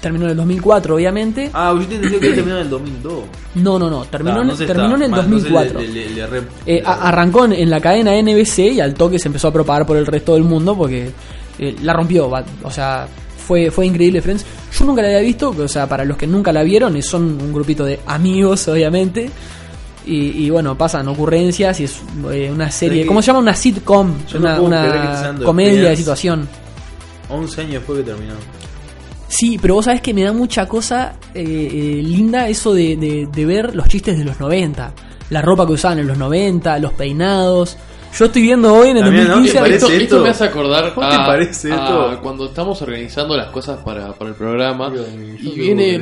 Terminó en el 2004, obviamente. Ah, yo te entendí que terminó en el 2002. No, no, no. Terminó, Ah, en- entonces terminó en el mal, entonces 2004. le- le- le re- Eh, arrancó en, la cadena NBC y al toque se empezó a propagar por el resto del mundo porque eh, la rompió. O sea, fue, fue increíble Friends. Yo nunca la había visto, o sea, para los que nunca la vieron, eh, son un grupito de amigos, obviamente. Y, y bueno, pasan ocurrencias y es eh, una serie. que- ¿Cómo se llama? Una sitcom. Yo una comedia de situación. 11 años después que terminó. Sí, pero vos sabés que me da mucha cosa eh, eh, linda eso de, de- de ver los chistes de los 90. La ropa que usaban en los 90, los peinados. Yo estoy viendo hoy en el También, ¿no? 2015 ¿Te parece Esto, esto esto? me hace acordar ¿Cómo a, te parece a esto? cuando estamos organizando las cosas para, para el programa Dios y viene.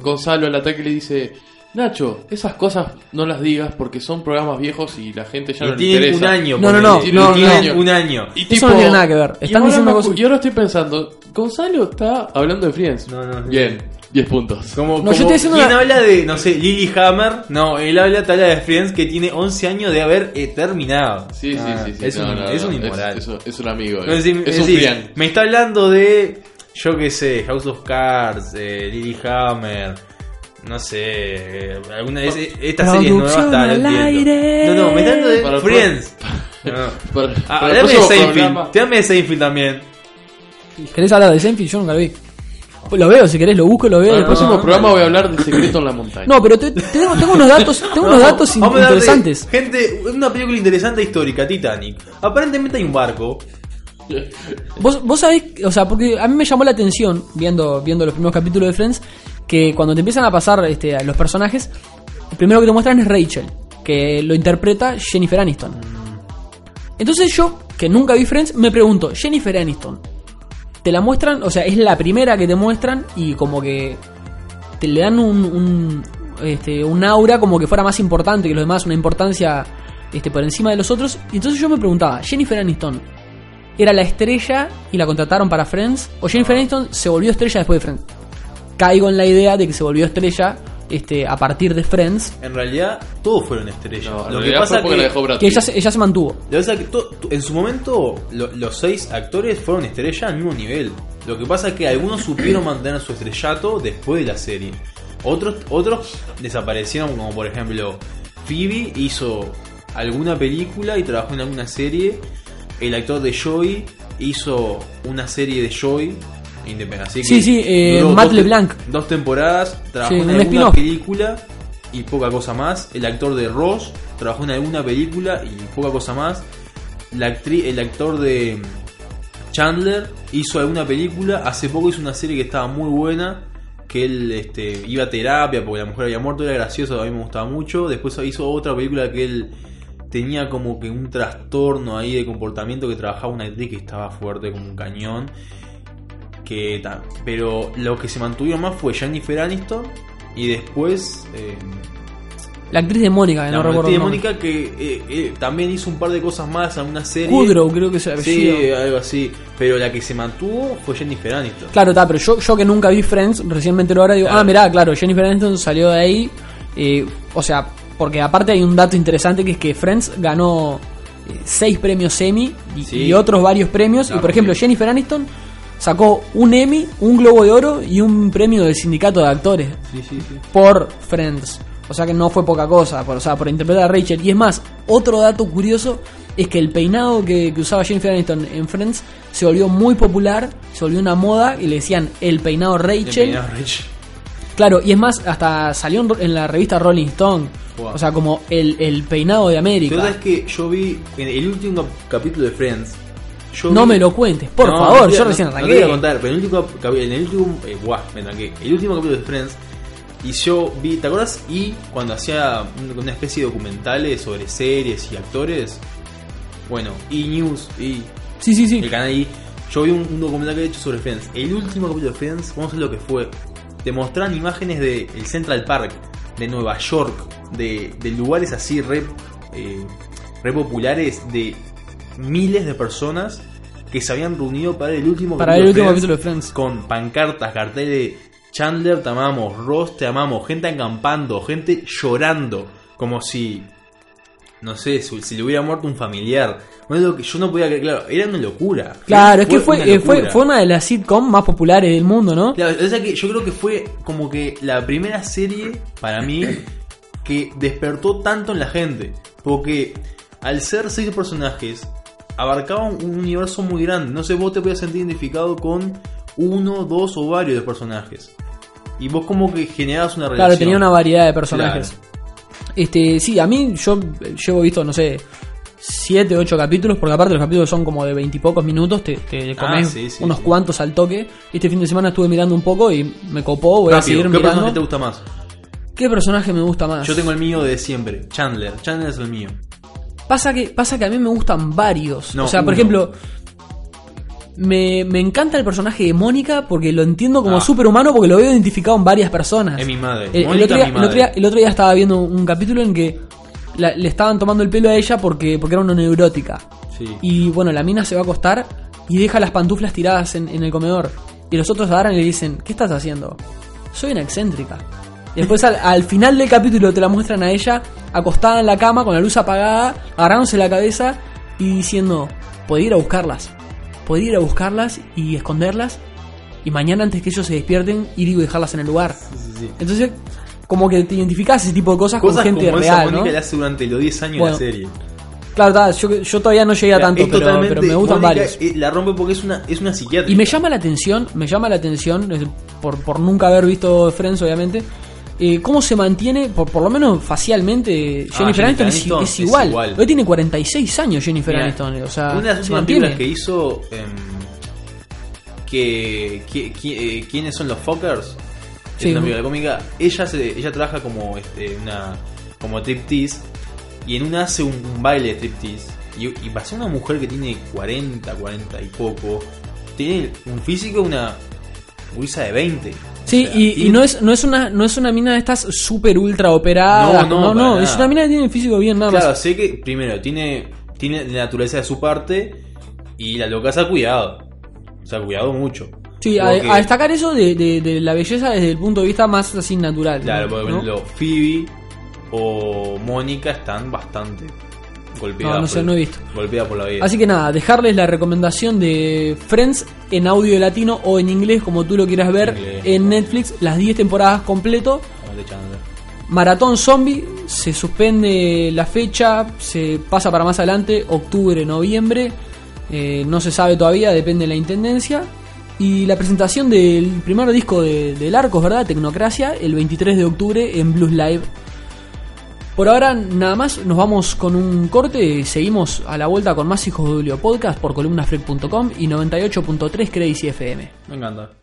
Gonzalo al ataque y le dice Nacho, esas cosas no las digas porque son programas viejos y la gente ya Y no le interesa. un año. No, no, no, no, un año. Y Eso no tiene nada que ver. y Están ahora diciendo cosas- Y ahora estoy pensando, Gonzalo está hablando de Friends. No, no, no. Bien, 10 puntos. Como, No, como yo estoy ¿Quién una- habla de, no sé, Lily Hammer? No, él habla tal de Friends que tiene 11 años de haber eh, terminado. Sí, sí, Ah, sí, sí. Es, no, un, no, es un inmoral. Es, es un amigo. Es decir, es es un Friend. me está hablando de, yo qué sé, House of Cards, eh, Lily Hammer, no sé, eh, alguna de esas- esta serie nueva está, al aire. No, no, me está de Para el Friends. No. Para- Ah, para el hablame de Seinfeld, te de Seinfeld también. ¿Querés hablar de Seinfeld? Yo nunca lo vi. Lo veo, si querés lo busco, lo veo. En el próximo programa voy a hablar de Secreto en la Montaña. No, pero te- te- tengo, tengo unos datos, tengo unos No, datos in- vamos a hablar de- interesantes. gente, una película interesante histórica, Titanic. Aparentemente hay un barco. Vos, vos sabés, o sea, porque a mí me llamó la atención, viendo, viendo los primeros capítulos de Friends, que cuando te empiezan a pasar este, los personajes, el primero que te muestran es Rachel, que lo interpreta Jennifer Aniston. Entonces yo, que nunca vi Friends, me pregunto, Jennifer Aniston, te la muestran, o sea, es la primera que te muestran y como que te le dan un, un, este, un aura como que fuera más importante que los demás, una importancia este, por encima de los otros. Y entonces yo me preguntaba, Jennifer Aniston, ¿era la estrella y la contrataron para Friends? ¿O Jennifer Aniston se volvió estrella después de Friends? Caigo en la idea de que se volvió estrella este, a partir de Friends, En realidad, todos fueron estrellas. No, Lo que pasa que, dejó que ella, se- ella se mantuvo. lo que pasa que to- to- en su momento lo- los seis actores fueron estrellas al mismo nivel. Lo que pasa es que algunos supieron mantener su estrellato después de la serie. Otros, otros desaparecieron, como por ejemplo Phoebe hizo alguna película y trabajó en alguna serie. el actor de Joey hizo una serie de Joey independiente. Así Sí, que sí, eh, duró Matt dos- LeBlanc. Dos temporadas, trabajó Sí, en un alguna película y poca cosa más. El actor de Ross trabajó en alguna película y poca cosa más. La actriz, el actor de Chandler hizo alguna película. Hace poco hizo una serie que estaba muy buena. Que él este, iba a terapia porque la mujer había muerto. Era gracioso, a mí me gustaba mucho. Después hizo otra película que él tenía como que un trastorno ahí de comportamiento que trabajaba una actriz que estaba fuerte como un cañón. Que pero lo que se mantuvieron más fue Jennifer Aniston y después eh, La actriz de Mónica, que la no recuerdo. actriz de. Mónica que eh, eh, también hizo un par de cosas más en una serie. Kudrow, creo que es el Sí, algo así. Pero la que se mantuvo fue Jennifer Aniston. Claro, está, pero yo, yo que nunca vi Friends, recién me entero ahora, digo, Claro. ah, mirá, claro, Jennifer Aniston salió de ahí. eh, o sea, porque aparte hay un dato interesante que es que Friends ganó seis premios Emmy y, Sí. y otros varios premios. Claro, y por ejemplo, sí. Jennifer Aniston sacó un Emmy, un Globo de Oro y un premio del sindicato de actores Sí, sí, sí. por Friends. O sea que no fue poca cosa, por, o sea, por interpretar a Rachel. Y es más, otro dato curioso es que el peinado que, que usaba Jennifer Aniston en Friends se volvió muy popular, se volvió una moda y le decían el peinado El Rachel. peinado Rich. Claro, y es más, hasta salió en, la revista Rolling Stone. Wow. O sea, como el, el peinado de América. sabes que yo vi en el último capítulo de Friends. Yo No vi- me lo cuentes, por No, favor, mentira, yo no- recién No te arranqué. voy a contar, pero en el último, en el último, eh, guau, me tranqué. El último capítulo de Friends y yo vi, ¿te acuerdas? Y cuando hacía un- una especie de documentales sobre series y actores, bueno, y News y sí, sí, sí. el canal I, yo vi un, un documental que he hecho sobre Friends. El último capítulo de Friends, vamos a ver lo que fue. Te mostraban imágenes de el Central Park, de Nueva York, de, de lugares así re, eh, re populares, de miles de personas que se habían reunido para el último Para el último capítulo de Friends. Con pancartas, carteles Chandler, te amamos, Ross, te amamos, gente acampando, gente llorando, como si no sé, si, le hubiera muerto un familiar. Bueno, lo que yo no podía creer, claro, era una locura. Claro, es que fue, una eh, fue, fue una de las sitcoms más populares del mundo, ¿no? Claro, o sea que yo creo que fue como que la primera serie para mí que despertó tanto en la gente. Porque al ser seis personajes, abarcaba un un universo muy grande. No sé, vos te podías sentir identificado con uno, dos o varios de personajes. Y vos como que generabas una relación. Claro, tenía una variedad de personajes. Este, sí, a mí yo eh, llevo visto, no sé, 7, 8 capítulos, porque aparte los capítulos son como de 20 y pocos minutos, te, te Ah, comes sí, sí, unos sí. cuantos al toque. Este fin de semana estuve mirando un poco y me copó, voy a seguir ¿Qué mirando. personaje te gusta más? ¿Qué personaje me gusta más? Yo tengo el mío de siempre, Chandler. Chandler es el mío. Pasa que, pasa que a mí me gustan varios. No, o sea, por uno. ejemplo, me, me encanta el personaje de Mónica porque lo entiendo como Ah. superhumano porque lo veo identificado en varias personas. Es mi madre. El, otro día, mi el otro día- madre. el otro día estaba viendo un capítulo en que la- le estaban tomando el pelo a ella porque, porque era una neurótica. Sí. Y bueno, la mina se va a acostar y deja las pantuflas tiradas en, en el comedor. Y los otros agarran y le dicen, ¿qué estás haciendo? Soy una excéntrica. Después al, al final del capítulo te la muestran a ella acostada en la cama con la luz apagada, agarrándose la cabeza y diciendo, podría ir a buscarlas. Podría ir a buscarlas y esconderlas. Y mañana antes que ellos se despierten, ir y dejarlas en el lugar. Sí, sí, sí. Entonces, como que te identificás ese tipo de cosas, Cosas con gente como esa real, Mónica ¿no? hace durante los 10 años Bueno, de la serie. Claro, ta, yo, yo todavía no llegué a tanto, pero, me gustan Mónica, varios. La rompe porque es una, es una psiquiatra. Y me llama la atención, me llama la atención, por, por nunca haber visto Friends, obviamente, eh, cómo se mantiene, por, por lo menos facialmente, Ah, Jennifer Aniston es, Aniston es es igual. igual. Hoy tiene 46 años Jennifer Mira, Aniston, o sea, una de las se últimas mantiene. películas que hizo. em, que, que- que- eh, ¿Quiénes son los fuckers? Es Sí. una película cómica. Ella, se, ella trabaja como este, una como striptease. Y en una hace un, un baile de striptease. Y, y pasa una mujer que tiene 40, 40 y poco. Tiene un físico, una Luisa de 20. Sí, O sea, y, y no es no es una no es una mina de estas super ultra operada, No, no, no, no, es una mina que tiene el físico bien nada Claro, más. sé que primero tiene, tiene la naturaleza de su parte y la loca se ha cuidado. Se ha cuidado mucho. Sí, a, Porque- a destacar eso de, de- de la belleza desde el punto de vista más así natural. Claro, ¿no? por ejemplo, Phoebe o Mónica están bastante golpeadas. No, no sé, por- no he visto. Golpeadas por la vida. Así que nada, dejarles la recomendación de Friends en audio latino o en inglés, como tú lo quieras ver, Inglés. en Netflix, las 10 temporadas completo. Maratón Zombie, se suspende la fecha, se pasa para más adelante, octubre, noviembre. Eh, no se sabe todavía, depende de la intendencia. Y la presentación del primer disco de, del Arcos, ¿verdad? Tecnocracia, el 23 de octubre en Blues Live. Por ahora nada más, nos vamos con un corte, seguimos a la vuelta con más Hijos de Julio Podcast por columnafreak.com y 98.3 Crazy FM. Me encanta.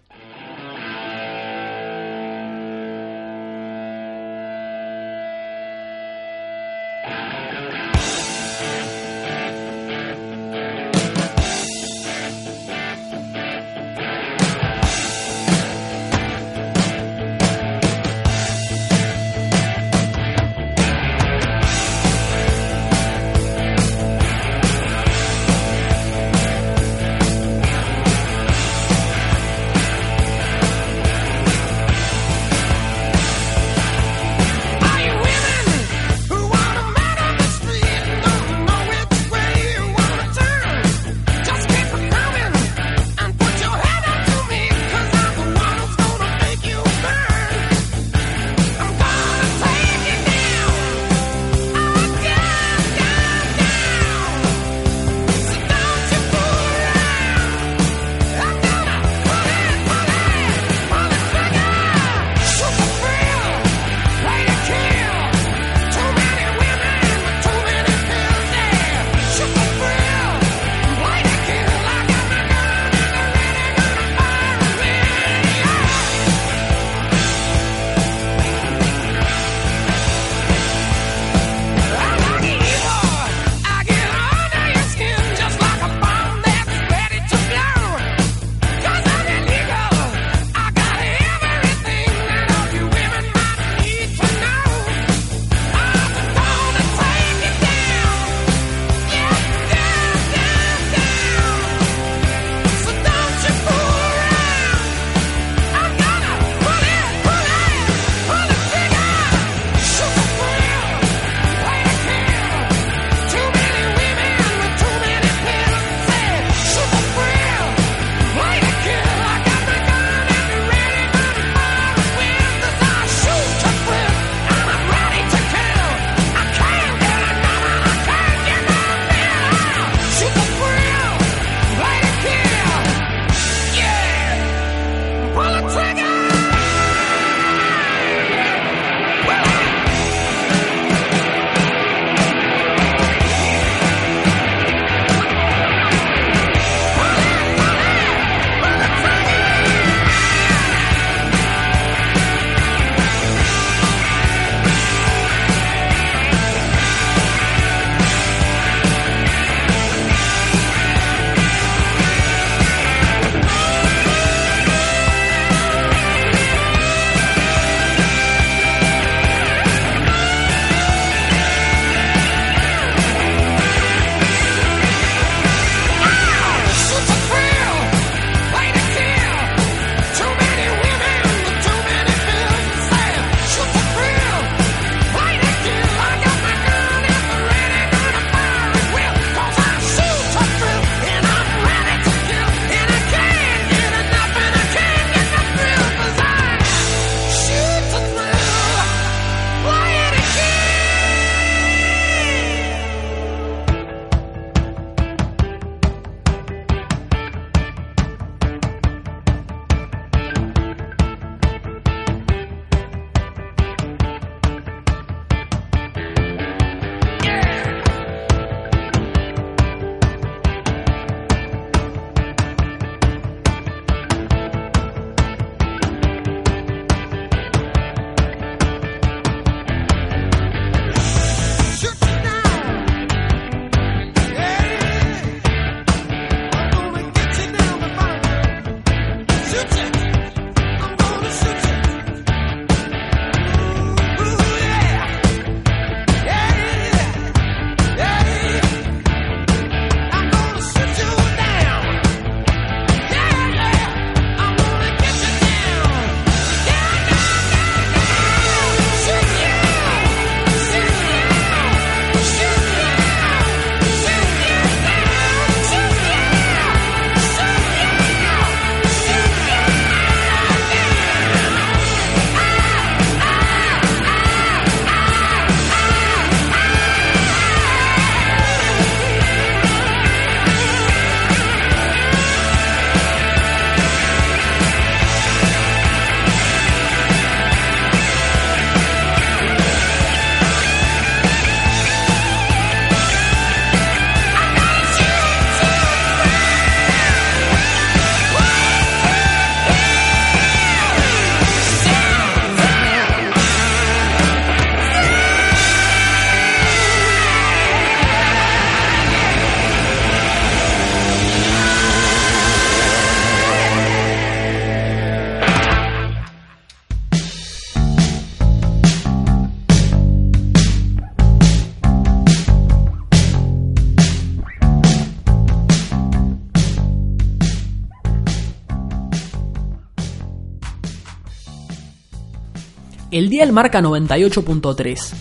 El dial marca 98.3.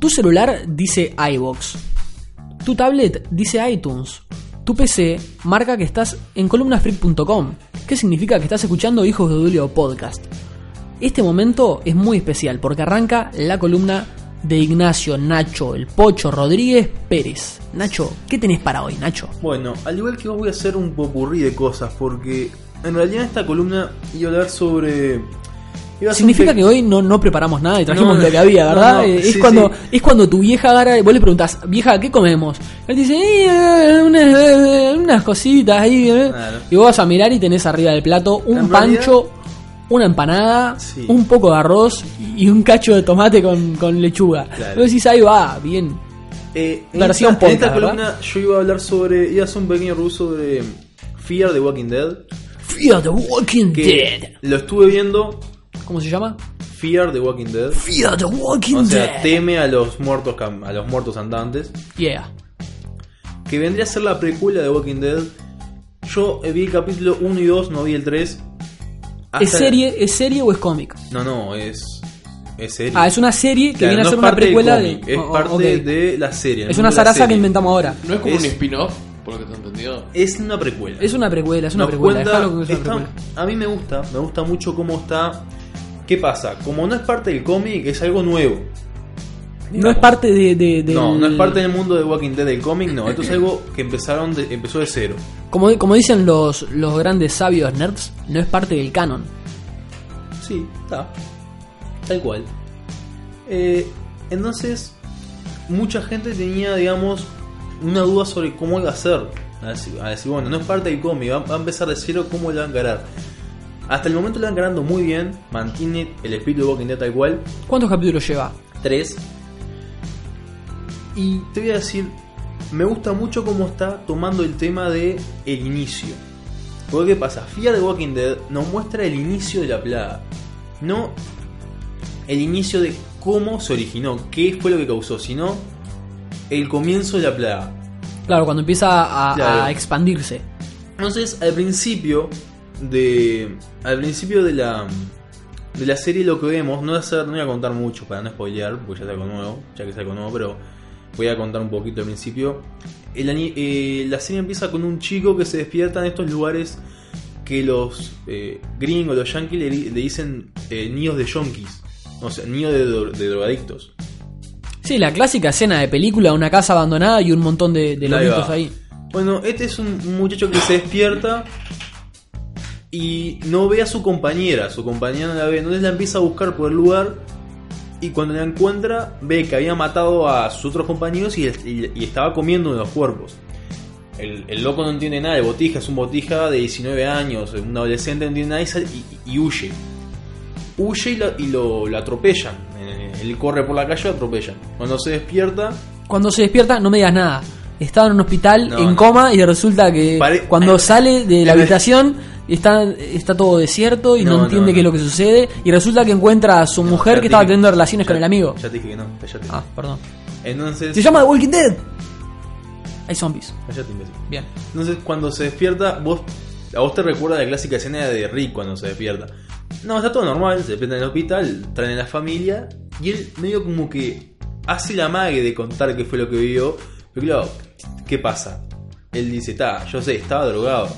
Tu celular dice iBox. Tu tablet dice iTunes. Tu PC marca que estás en columnafreak.com. ¿Qué significa que estás escuchando Hijos de Dulio Podcast? Este momento es muy especial porque arranca la columna de Ignacio Nacho, el Pocho Rodríguez Pérez. Nacho, ¿qué tenés para hoy, Nacho? Bueno, al igual que vos voy a hacer un popurrí de cosas porque en realidad esta columna iba a hablar sobre... Significa que hoy no, no preparamos nada y trajimos No, lo que había, ¿verdad? no, es, sí, cuando, sí. es cuando tu vieja agarra, vos le preguntas, vieja, ¿qué comemos? Él dice, "Eh, unas, eh, unas cositas ahí, eh". Claro. y vos vas a mirar y tenés arriba del plato un pancho, una empanada, Sí. un poco de arroz y un cacho de tomate con, con lechuga. Claro. Vos decís, ahí va, bien. Eh, en Versión esta, en esta columna yo iba a hablar sobre... Iba a hacer un pequeño review sobre Fear de Walking Dead. Fear the Walking Que Dead. lo estuve viendo... ¿Cómo se llama? Fear de Walking Dead. Fear the Walking O sea, Dead. teme a los muertos cam- a los muertos andantes. Yeah. Que vendría a ser la precuela de Walking Dead. Yo vi el capítulo 1 y 2, no vi el 3. ¿Es serie, ¿Es serie o es cómic? No, no, es. Es serie. Ah, es una serie que Claro, viene a ser una parte del precuela de. cómic, Es oh, oh, parte ok. de la serie. Es una de la zaraza que serie. inventamos ahora. No es como Es- un spin-off, por lo que te he entendido. Es una precuela. Es una precuela, es una Nos precuela. cuenta- dejalo que es una está- precuela. a mí me gusta, me gusta mucho cómo está. ¿Qué pasa? Como no es parte del cómic, es algo nuevo. No es parte de, No, no es parte del mundo de Walking Dead del cómic, no. Esto es algo que empezaron de- empezó de cero. Como, como dicen los, los grandes sabios nerds, no es parte del canon. Sí, está. Tal cual. Eh, entonces, mucha gente tenía, digamos, una duda sobre cómo iba a ser. A decir, bueno, no es parte del cómic, va, va a empezar de cero, ¿cómo lo va a encarar? Hasta el momento lo va encarando muy bien, mantiene el espíritu de Walking Dead tal cual. ¿Cuántos capítulos lleva? 3. Y te voy a decir, me gusta mucho cómo está tomando el tema de el inicio. Porque qué pasa, Fear the Walking Dead nos muestra el inicio de la plaga, no el inicio de cómo se originó, qué fue lo que causó, sino el comienzo de la plaga. Claro, cuando empieza a, a expandirse. Entonces, al principio de al principio de la de la serie lo que vemos, no voy a, hacer- no voy a contar mucho para no spoilear, porque ya es algo nuevo, ya que es algo nuevo, pero voy a contar un poquito al principio. El eh, la serie empieza con un chico que se despierta en estos lugares que los eh, gringos, los yankees le, di- le dicen eh, niños de yonkis, o sea, niños de, dro- de drogadictos. Sí, la clásica escena de película, una casa abandonada y un montón de, de ahí. Bueno, este es un muchacho que se despierta y no ve a su compañera. Su compañera no la ve, entonces la empieza a buscar por el lugar. Y cuando la encuentra, ve que había matado a sus otros compañeros y, y- y estaba comiendo uno de los cuerpos. El, el loco no entiende nada, el botija es un botija de 19 años, un adolescente no entiende nada y, sale- y- y huye. Huye y, lo, y lo- lo atropellan. Eh, Él corre por la calle y lo atropellan. Cuando se despierta, Cuando se despierta, no me digas nada. Estaba en un hospital No, en no. coma y resulta que Pare- cuando sale de la habitación está, está todo desierto y no, entiende no. qué es lo que sucede. Y resulta que encuentra a su mujer que estaba teniendo relaciones ya- con el amigo. Ya te dije que no, cállate. Ah, perdón. Entonces. Se llama The Walking Dead. Hay zombies. Cállate, imbécil. Bien. Entonces, cuando se despierta, vos, a vos te recuerda la clásica escena de Rick cuando se despierta. No, está todo normal, se despierta en el hospital, traen a la familia, y él medio como que hace la mague de contar qué fue lo que vio. Pero claro, ¿qué pasa? Él dice, está, yo sé, estaba drogado.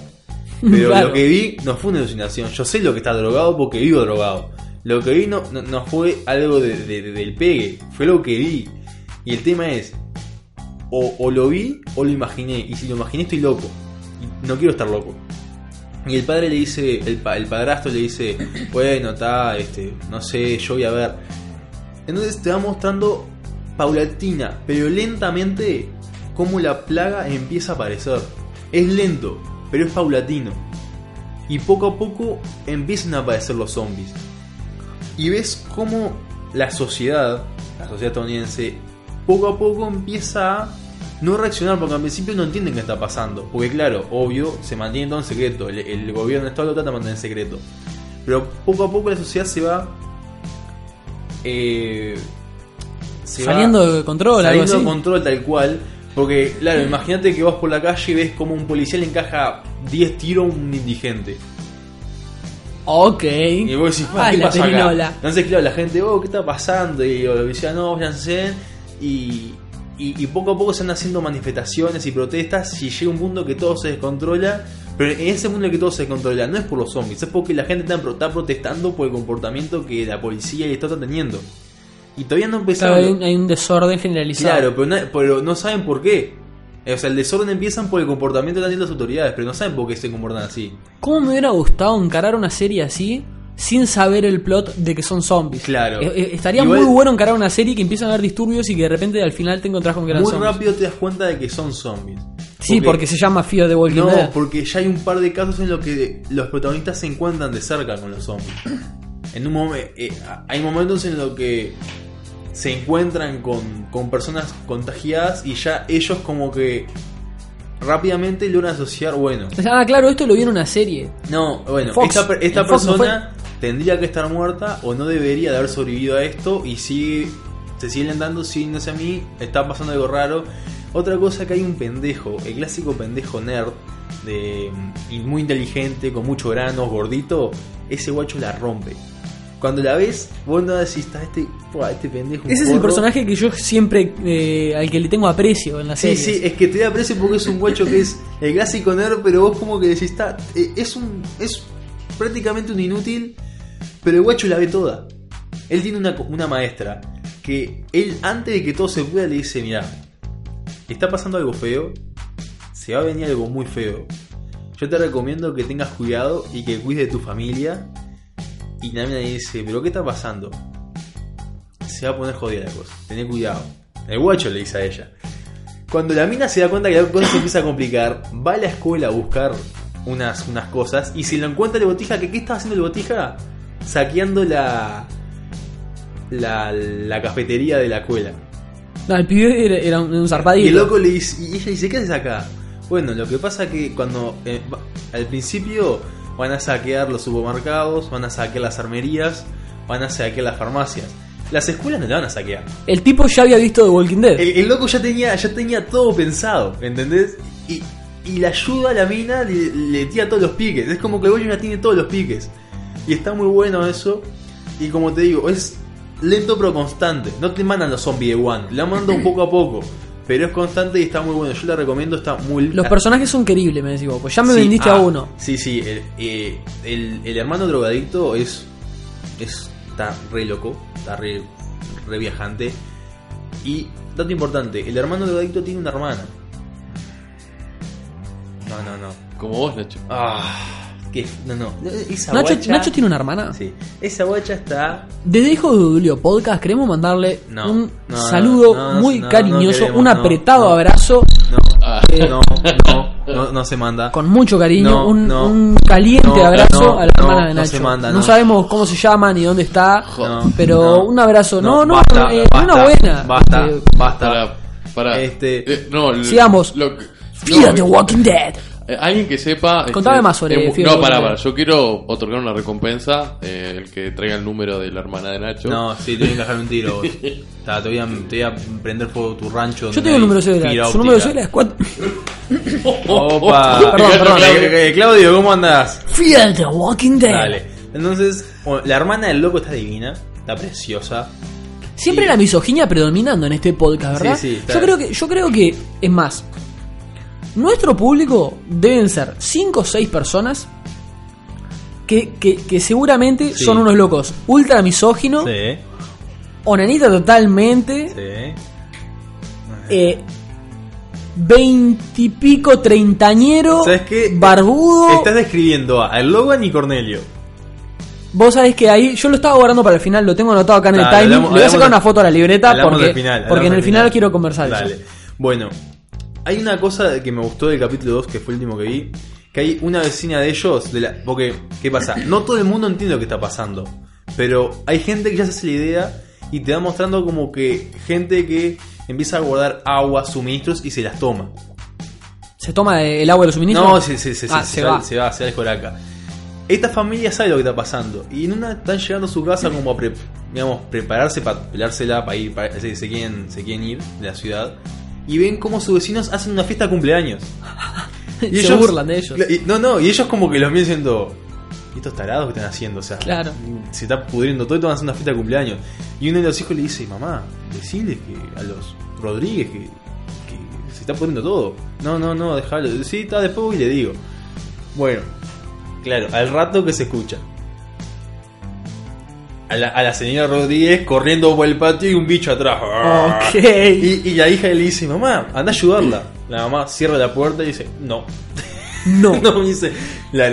Pero Claro. lo que vi no fue una alucinación. Yo sé lo que está drogado porque vivo drogado. Lo que vi no, no, no fue algo de- de- de- del pegue, fue lo que vi. Y el tema es, o, o lo vi o lo imaginé. Y si lo imaginé estoy loco. Y no quiero estar loco. Y el padre le dice, el, pa- el padrastro le dice, bueno, está, este, no sé, yo voy a ver. Entonces te va mostrando paulatina, pero lentamente, cómo la plaga empieza a aparecer. Es lento, pero es paulatino. Y poco a poco empiezan a aparecer los zombies. Y ves cómo la sociedad, la sociedad estadounidense, poco a poco empieza a no reaccionar porque al principio no entienden qué está pasando. Porque claro, obvio, se mantiene todo en secreto. El, el gobierno de Estado lo trata de mantener en secreto. Pero poco a poco la sociedad se va... eh, se va Saliendo de control, saliendo de control tal cual. Porque, claro, imagínate que vas por la calle y ves como un policía le encaja 10 tiros a un indigente. Ok. Y vos decís, "Ah, Ay, ¿qué la pasó acá? Entonces, claro, la gente, oh, ¿qué está pasando? Y yo decía, no, váyanse. Y, y, y poco a poco se van haciendo manifestaciones y protestas. Y llega un mundo que todo se descontrola. Pero en ese mundo en que todo se descontrola, no es por los zombies, es porque la gente está, pro- está protestando por el comportamiento que la policía y el Estado están teniendo. Y todavía no Claro, empezaron. hay, hay un desorden generalizado. Claro, pero no, pero no saben por qué. O sea, el desorden empiezan por el comportamiento teniendo las autoridades, pero no saben por qué se comportan así. ¿Cómo me hubiera gustado encarar una serie así sin saber el plot de que son zombies? Claro. Eh, eh, estaría Igual- muy bueno encarar una serie que empiezan a haber disturbios y que de repente al final te encontrás con que eran Muy zombies. rápido te das cuenta de que son zombies. Sí, porque se llama Fear the Walking No, Dead. porque ya hay un par de casos en los que los protagonistas se encuentran de cerca con los zombies. En un momento, hay momentos en los que se encuentran con, con personas contagiadas y ya ellos como que rápidamente logran asociar, bueno, Ah, claro, esto lo vi en una serie. no, bueno, Fox. esta, esta no persona tendría que estar muerta o no debería de haber sobrevivido a esto y sigue, se siguen dando, siguiéndose a mí, está pasando algo raro. Otra cosa que hay un pendejo, el clásico pendejo nerd, de, y muy inteligente, con mucho granos, gordito, ese guacho la rompe. Cuando la ves, vos no decís, está este, pua, este pendejo. Ese es el forro". personaje que yo siempre eh, al que le tengo aprecio en la Sí, serie. sí, es que te da aprecio porque es un guacho que es el clásico nerd, pero vos como que decís, está, eh, es un es prácticamente un inútil, pero el guacho la ve toda. Él tiene una, una maestra que él antes de que todo se pueda le dice, mira, está pasando algo feo, se va a venir algo muy feo. Yo te recomiendo que tengas cuidado y que cuides de tu familia. Y la mina dice, pero ¿qué está pasando? Se va a poner jodida la cosa, tené cuidado. El guacho le dice a ella. Cuando la mina se da cuenta que la cosa se empieza a complicar, va a la escuela a buscar unas, unas cosas y si lo encuentra el botija, que ¿qué estaba haciendo el botija? Saqueando la, la, la cafetería de la escuela. No, el pibe era, era un, un Y zarpadito. el loco le dice, y ella dice, ¿qué haces acá? Bueno, lo que pasa que cuando eh, al principio van a saquear los supermercados, van a saquear las armerías, van a saquear las farmacias. Las escuelas no te van a saquear. El tipo ya había visto The Walking Dead. El, el loco ya tenía, ya tenía todo pensado, ¿entendés? Y, y la ayuda a la mina le, le tira todos los piques. Es como que el ya tiene todos los piques. Y está muy bueno eso. Y como te digo, es lento pero constante. No te mandan los zombies de one, la mandan poco a poco. Pero es constante y está muy bueno. Yo la recomiendo, está muy Los personajes son queribles, me decís vos. Pues ya me Sí, vendiste ah, a uno. Sí, sí. El, eh, el- el hermano drogadicto es, es. Está re loco. Está re, re viajante. Y, dato importante: el hermano drogadicto tiene una hermana. No, no, no. Como vos, Nacho. Ah, que. No, no. Esa Nacho, guacha- Nacho tiene una hermana. Sí. Esa guacha está. Desde Hijo de Julio Podcast queremos mandarle No, un no, saludo no, no, muy no, no cariñoso, queremos, un no, apretado no. abrazo No, eh, no, no, no, no se manda. con mucho cariño, No, un, no. un caliente No, abrazo no, a la no, hermana de no Nacho. se manda, no no. sabemos cómo se llama ni dónde está, No, pero no, un abrazo. No, no, basta, eh, basta, una buena. Basta, Eh, basta. Para, para. Este- eh, no, el- Sigamos. lo Fear no, the Walking Dead. Eh, alguien que sepa. este, Contame más sobre eh, Fear the No, para. Dead. Yo quiero otorgar una recompensa. eh, el que traiga el número de la hermana de Nacho. No, sí, te voy a encajar un tiro. vos. Ta, te, voy a, te voy a prender fuego tu rancho. Yo donde tengo el hay número de fibra celular. Su número de óptica. celular es 4. Opa. Perdón, perdón. Eh, eh, Claudio, ¿cómo andás? Fear the Walking Dead. Dale. Entonces, la hermana del loco está divina, está preciosa. Siempre Sí. la misoginia predominando en este podcast, ¿verdad? Sí, sí, está yo creo que yo creo que es más. Nuestro público deben ser 5 o 6 personas que, que, que seguramente Sí. son unos locos ultra misóginos, Sí, onanita totalmente, sí. eh, veintipico, treintañero, ¿Sabes qué? barbudo. Estás describiendo a Logan y Cornelio. Vos sabés que ahí, yo lo estaba guardando para el final, lo tengo anotado acá en el timing. Le voy a sacar una foto a la libreta porque, final, porque en el final, quiero conversar Dale. eso. Bueno, hay una cosa que me gustó del capítulo 2, que fue el último que vi, que hay una vecina de ellos, de la, porque, ¿qué pasa? No todo el mundo entiende lo que está pasando, pero hay gente que ya se hace la idea y te va mostrando como que gente que empieza a guardar agua, suministros y se las toma. ¿Se toma el agua de los suministros? No, se, se, se, Ah, se, se se va. se va, se va de Joraca. Esta familia sabe lo que está pasando. Y en una están llegando a su casa como a pre- digamos, prepararse para pelársela, para ir, para, se, se quieren, se quieren ir de la ciudad. Y ven cómo sus vecinos hacen una fiesta de cumpleaños. Se burlan de ellos. y- no, no, y ellos como que los miran diciendo. estos tarados que están haciendo? O sea, Claro. se está pudriendo todo y a hacer una fiesta de cumpleaños. Y uno de los hijos le dice, mamá, decirles que a los Rodríguez que, que se está pudriendo todo. No, no, no, déjalo. Sí, está después y le digo. Bueno, claro, al rato que se escucha. A la, a la señora Rodríguez corriendo por el patio y un bicho atrás. Ok. Y, y la hija le dice, mamá, anda a ayudarla. La mamá cierra la puerta y dice, no. No. no, me dice,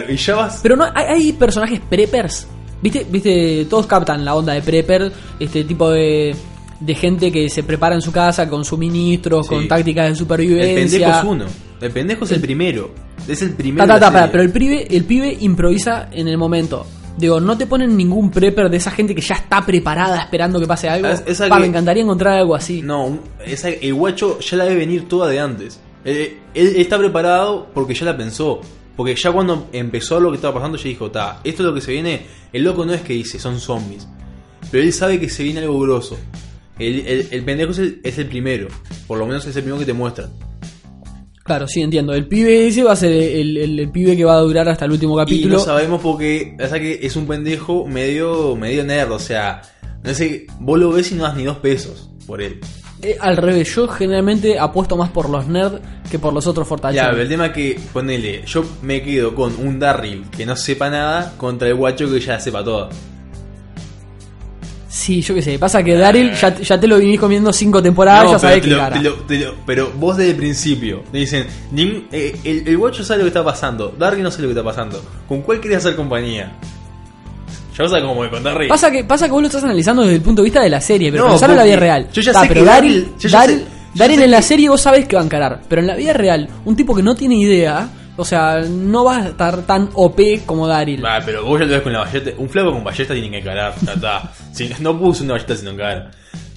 y ya vas. Pero no, hay, hay personajes preppers. ¿Viste? ¿Viste? Todos captan la onda de prepper, este tipo de, de gente que se prepara en su casa con suministros, Sí. con tácticas de El supervivencia. pendejo es uno. El pendejo es el primero. Es el primero. Ta, ta, ta, pero el pibe, el pibe improvisa en el momento. Digo, no te ponen ningún prepper de esa gente que ya está preparada esperando que pase algo. Es- esa Pa, que- Me encantaría encontrar algo así. No, esa- el guacho ya la debe venir toda de antes. Eh, él está preparado porque ya la pensó. Porque ya cuando empezó lo que estaba pasando, ya dijo, ta, esto es lo que se viene. El loco no es que dice, son zombies. Pero él sabe que se viene algo grosso. El, el- el pendejo es el, es el primero. Por lo menos es el primero que te muestran. Claro, sí, entiendo. El pibe ese va a ser el, el- el pibe que va a durar hasta el último Y capítulo. no sabemos porque, o sea que es un pendejo medio, medio nerd. O sea, no sé, vos lo ves y no das ni dos pesos por él. Eh, al revés, yo generalmente apuesto más por los nerds que por los otros Ya, fortalezas. pero el tema es que, ponele, yo me quedo con un Darryl que no sepa nada contra el guacho que ya sepa todo. Sí, yo qué sé. Pasa que Daryl ya, ya te lo vinís comiendo cinco temporadas, No, ya sabés qué lo- cara. te lo- te lo- pero vos desde el principio te dicen, nin- eh, el, el guacho sabe lo que está pasando, Darryl no sabe lo que está pasando. ¿Con cuál querés hacer compañía? Ya vos sabés cómo es con Darryl. Pasa que, pasa que vos lo estás analizando desde el punto de vista de la serie, pero No, pensalo en la vida real. yo ya Ta, sé pero que Daryl, Daryl- yo Daryl, sé- yo Daryl sé en la que- serie vos sabés que va a encarar, pero en la vida real, un tipo que no tiene idea, o sea, no va a estar tan OP como Daryl. Ah, pero vos ya lo ves con la ballesta. Un flaco con ballesta tiene que encarar. Ya está. Si no puso una ballesta sino encara.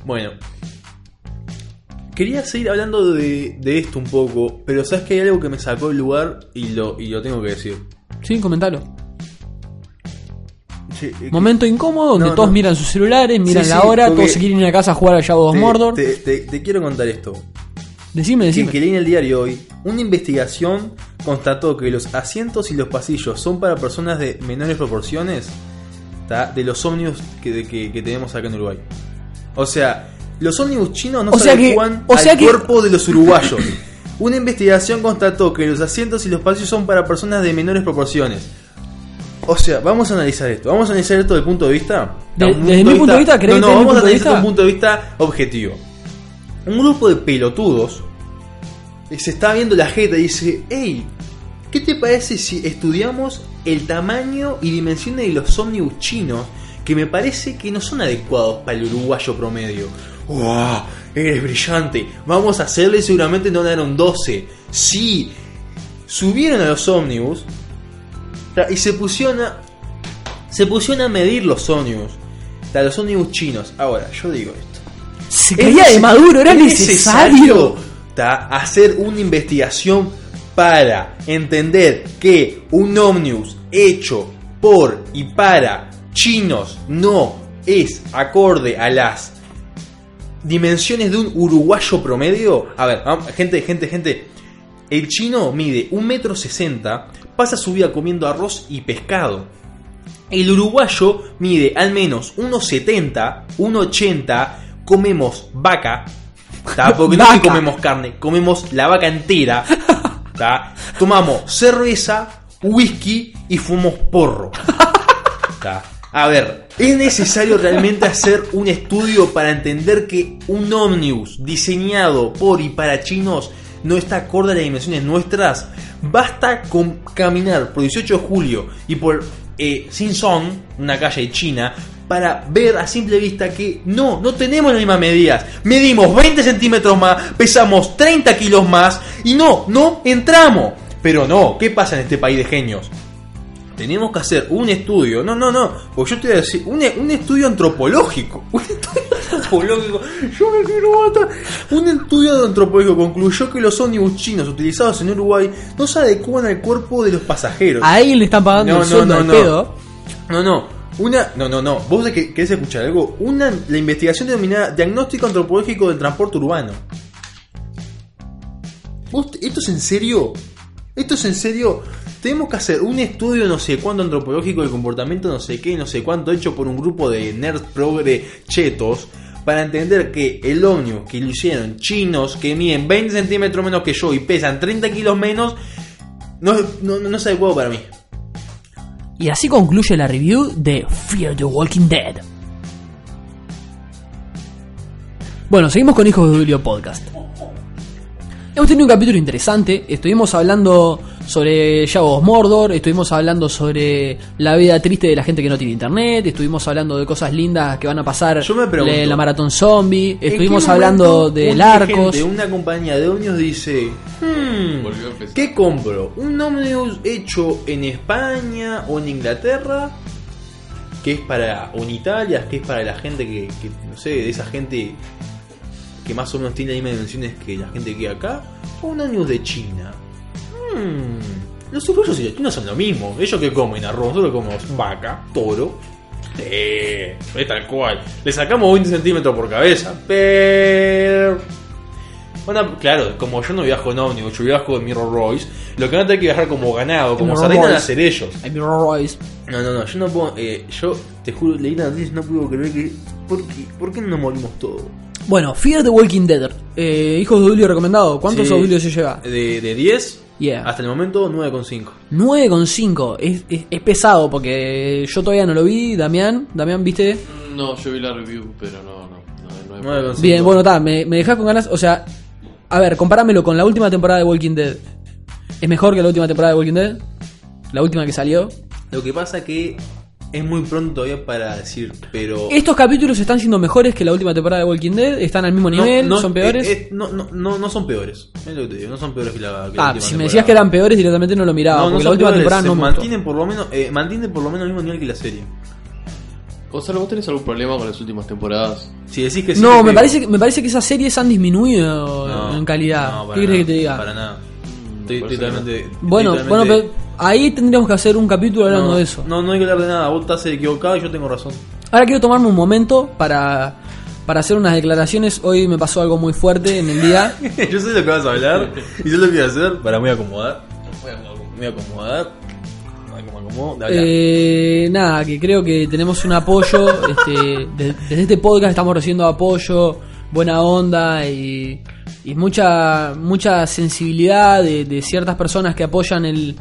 Bueno. Quería seguir hablando de, de esto un poco, pero sabes que hay algo que me sacó del lugar y lo, y lo tengo que decir. Sí, comentalo. Eh, Momento incómodo donde No, todos no. miran sus celulares, miran Sí, la hora, todos se quieren ir a casa a jugar al Shadow of Mordor. te- te- te quiero contar esto. Decime, Que, decime. que leí en el diario hoy. Una investigación constató que los asientos y los pasillos son para personas de menores proporciones ¿tá? de los ómnibus que, de- que- que tenemos acá en Uruguay. O sea, los ómnibus chinos no O se que- adecuan o sea al cuerpo de los uruguayos. Una investigación constató que los asientos y los pasillos son para personas de menores proporciones. O sea, vamos a analizar esto. Vamos a analizar esto desde el punto de vista. De- desde mi punto de vista, ¿querés No, no, mi vamos a analizar desde un vista? punto de vista objetivo. Un grupo de pelotudos se está viendo la jeta y dice, hey, ¿qué te parece si estudiamos el tamaño y dimensiones de los ómnibus chinos que me parece que no son adecuados para el uruguayo promedio? ¡Wow! Eres brillante. Vamos a hacerle seguramente no dieron 12. Sí. Subieron a los ómnibus y se pusieron a, se pusieron a medir los ómnibus. Los ómnibus chinos. Ahora, yo digo esto. Se ¿Es caía de maduro, era es necesario. Hacer una investigación para entender que un ómnibus hecho por y para chinos no es acorde a las dimensiones de un uruguayo promedio. A ver, gente, gente, gente. El chino mide un metro sesenta, pasa su vida comiendo arroz y pescado. El uruguayo mide al menos 1,70, 1,80, comemos vaca, ¿tá? porque no es que comemos carne, comemos la vaca entera, ¿tá? tomamos cerveza, whisky y fumamos porro. ¿tá? A ver, ¿es necesario realmente hacer un estudio para entender que un ómnibus diseñado por y para chinos no está acorde a las dimensiones nuestras? Basta con caminar por 18 de julio y por eh, Sinson, una calle china, para ver a simple vista que no, no tenemos las mismas medidas. Medimos 20 centímetros más, pesamos 30 kilos más y no, no entramos. Pero no, ¿qué pasa en este país de genios? Tenemos que hacer un estudio, no, no, no, porque yo te voy a decir, un, un estudio antropológico, un estudio antropológico, yo me quiero matar. Un estudio antropológico concluyó que los ómnibus chinos utilizados en Uruguay no se adecuan al cuerpo de los pasajeros. A alguien le están pagando No, el sueldo no, al no. pedo. No, no. Una, no, no, no. Vos de que querés escuchar algo. Una, la investigación denominada Diagnóstico Antropológico del Transporte Urbano. ¿Vos, ¿Esto es en serio? ¿Esto es en serio? tenemos que hacer un estudio no sé cuánto antropológico del comportamiento no sé qué, no sé cuánto hecho por un grupo de nerds progre chetos para entender que el ómnibus que lo hicieron chinos que miden 20 centímetros menos que yo y pesan 30 kilos menos no, no, no es adecuado para mí. Y así concluye la review de Fear the Walking Dead. Bueno, seguimos con Hijos de Julio Podcast. Hemos tenido un capítulo interesante. Estuvimos hablando sobre of Mordor. Estuvimos hablando sobre la vida triste de la gente que no tiene internet. Estuvimos hablando de cosas lindas que van a pasar Yo me pregunto, en la maratón zombie. ¿En qué Estuvimos hablando del arcos. de una compañía de ómnibus dice, "Hmm. ¿qué compro? ¿Un ómnibus hecho en España o en Inglaterra? Que es para, o en Italia, que es para la gente que, que, no sé, de esa gente que más o menos tiene las mismas dimensiones que la gente que acá, o un ómnibus de China. Hmm, Los uruguayos y los chinos son lo mismo. Ellos que comen arroz, nosotros comemos vaca, toro. Eh, es tal cual. Le sacamos 20 centímetros por cabeza, pero. Bueno, claro, como yo no viajo en ómnibus, yo viajo en Mirror Royce, lo que van a tener que viajar como ganado, como sardina van a hacer ellos. Ay, mi Royce. No, no, no, yo no puedo. eh, yo te juro, leí la noticia no puedo creer que. ¿Por qué, ¿Por qué no morimos todos? Bueno, Fear the Walking Dead. Eh, Hijos de Julio recomendado. ¿Cuántos Sí. audios se lleva? De, de 10 Yeah. hasta el momento 9,5. 9,5. Es, es, es pesado porque yo todavía no lo vi. Damián, Damián, ¿viste? No, yo vi la review, pero no, no. no, no hay 9,5. Bien, bueno, está. Me, me dejás con ganas. O sea, a ver, comparámelo con la última temporada de Walking Dead. ¿Es mejor que la última temporada de Walking Dead? La última que salió. Lo que pasa que es muy pronto todavía para decir, pero. Estos capítulos están siendo mejores que la última temporada de Walking Dead. Están al mismo nivel, no, son peores. eh, eh, no, no, no, no son peores. Es lo que te digo, no son peores que la, que la ah, última si me decías que eran peores, directamente no lo miraba. No, porque la última peores, temporada no mantienen por lo menos, eh, mantienen por lo menos el mismo nivel que la serie. Gonzalo, ¿vos tenés algún problema con las últimas temporadas? Si decís que sí, No, me digo. parece, que- me parece que esas series han disminuido No, en calidad. no, para ¿Qué crees que te diga? Para nada. Mm, Estoy, totalmente. Bueno, estoy bueno, totalmente- pero ahí tendríamos que hacer un capítulo hablando no, de eso. No, no hay que hablar de nada. Vos estás equivocado y yo tengo razón. Ahora quiero tomarme un momento para, para hacer unas declaraciones. Hoy me pasó algo muy fuerte en el día. yo sé lo que vas a hablar y sé lo que voy a hacer. Para, me voy a acomodar. Me voy a acomodar. Eh, nada, que creo que tenemos un apoyo. Este, de- desde este podcast estamos recibiendo apoyo, buena onda y, y mucha mucha sensibilidad de, de ciertas personas que apoyan el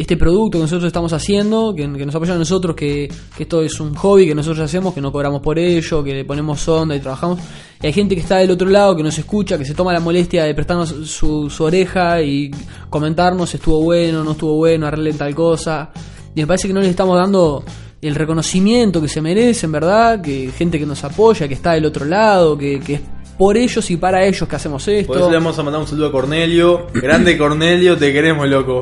este producto que nosotros estamos haciendo, que, que nos apoyan a nosotros, que, que esto es un hobby que nosotros hacemos, que no cobramos por ello, que le ponemos onda y trabajamos. Y hay gente que está del otro lado, que nos escucha, que se toma la molestia de prestarnos su, su oreja y comentarnos estuvo bueno, no estuvo bueno, arreglen tal cosa. Y me parece que no les estamos dando el reconocimiento que se merecen, ¿verdad? Que gente que nos apoya, que está del otro lado, que, que es por ellos y para ellos que hacemos esto. Por eso le vamos a mandar un saludo a Cornelio. Grande Cornelio, te queremos, loco.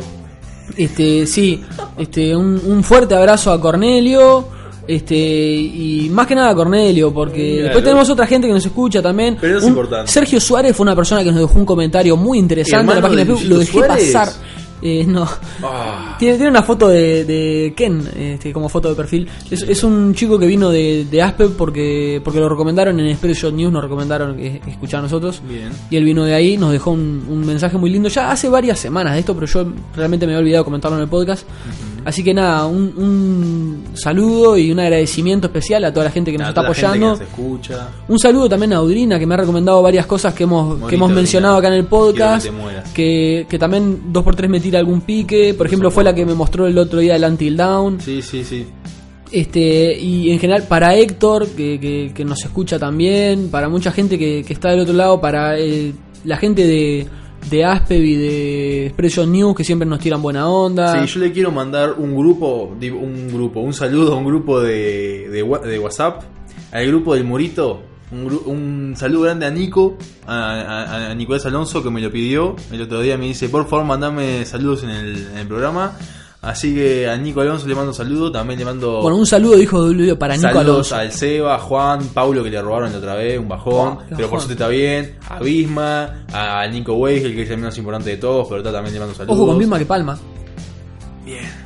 Este, sí, este, un, un fuerte abrazo a Cornelio. Este, y más que nada a Cornelio, porque después tenemos otra gente que nos escucha también. Pero es Un- importante. Sergio Suárez fue una persona que nos dejó un comentario muy interesante en la página de Facebook. Lo dejé Suárez. pasar. Eh, no. Ah. Tiene, tiene una foto de, de Ken este, como foto de perfil. Es, es un chico que vino de, de Aspe porque, porque lo recomendaron en Express News, nos recomendaron que escuchar a nosotros. Bien. Y él vino de ahí, nos dejó un, un mensaje muy lindo. Ya hace varias semanas de esto, pero yo realmente me había olvidado comentarlo en el podcast. Así que nada, un, un saludo y un agradecimiento especial a toda la gente que nos A está gente apoyando. que nos escucha. Un saludo también a Audrina, que me ha recomendado varias cosas que hemos, que hemos mencionado acá en el podcast. Que. Que, que también 2x3 me tira algún pique. Por ejemplo, fue la que me mostró el otro día el Until Down. Sí, sí, sí. Este, y en general para Héctor, que, que- que nos escucha también, para mucha gente que, que está del otro lado, para eh, la gente de, de Aspev y de Expression News, que siempre nos tiran buena onda. Sí, yo le quiero mandar un grupo, un grupo, un saludo a un grupo de, de, de WhatsApp, al grupo del Murito. Un, un saludo grande a Nico, a, a- a Nicolás Alonso que me lo pidió. El otro día me dice, por favor, mandame saludos en el programa. Así que a Nico Alonso le mando saludos, también le mando Bueno, un saludo, dijo Julio, para Nico saludos Alonso. al Seba, Juan, Paulo que le robaron la otra vez, un bajón, pero por suerte está bien, a Bisma, a Nico Weigel que es el menos importante de todos, pero está, también le mando saludos. Ojo con Bisma que palma. Bien.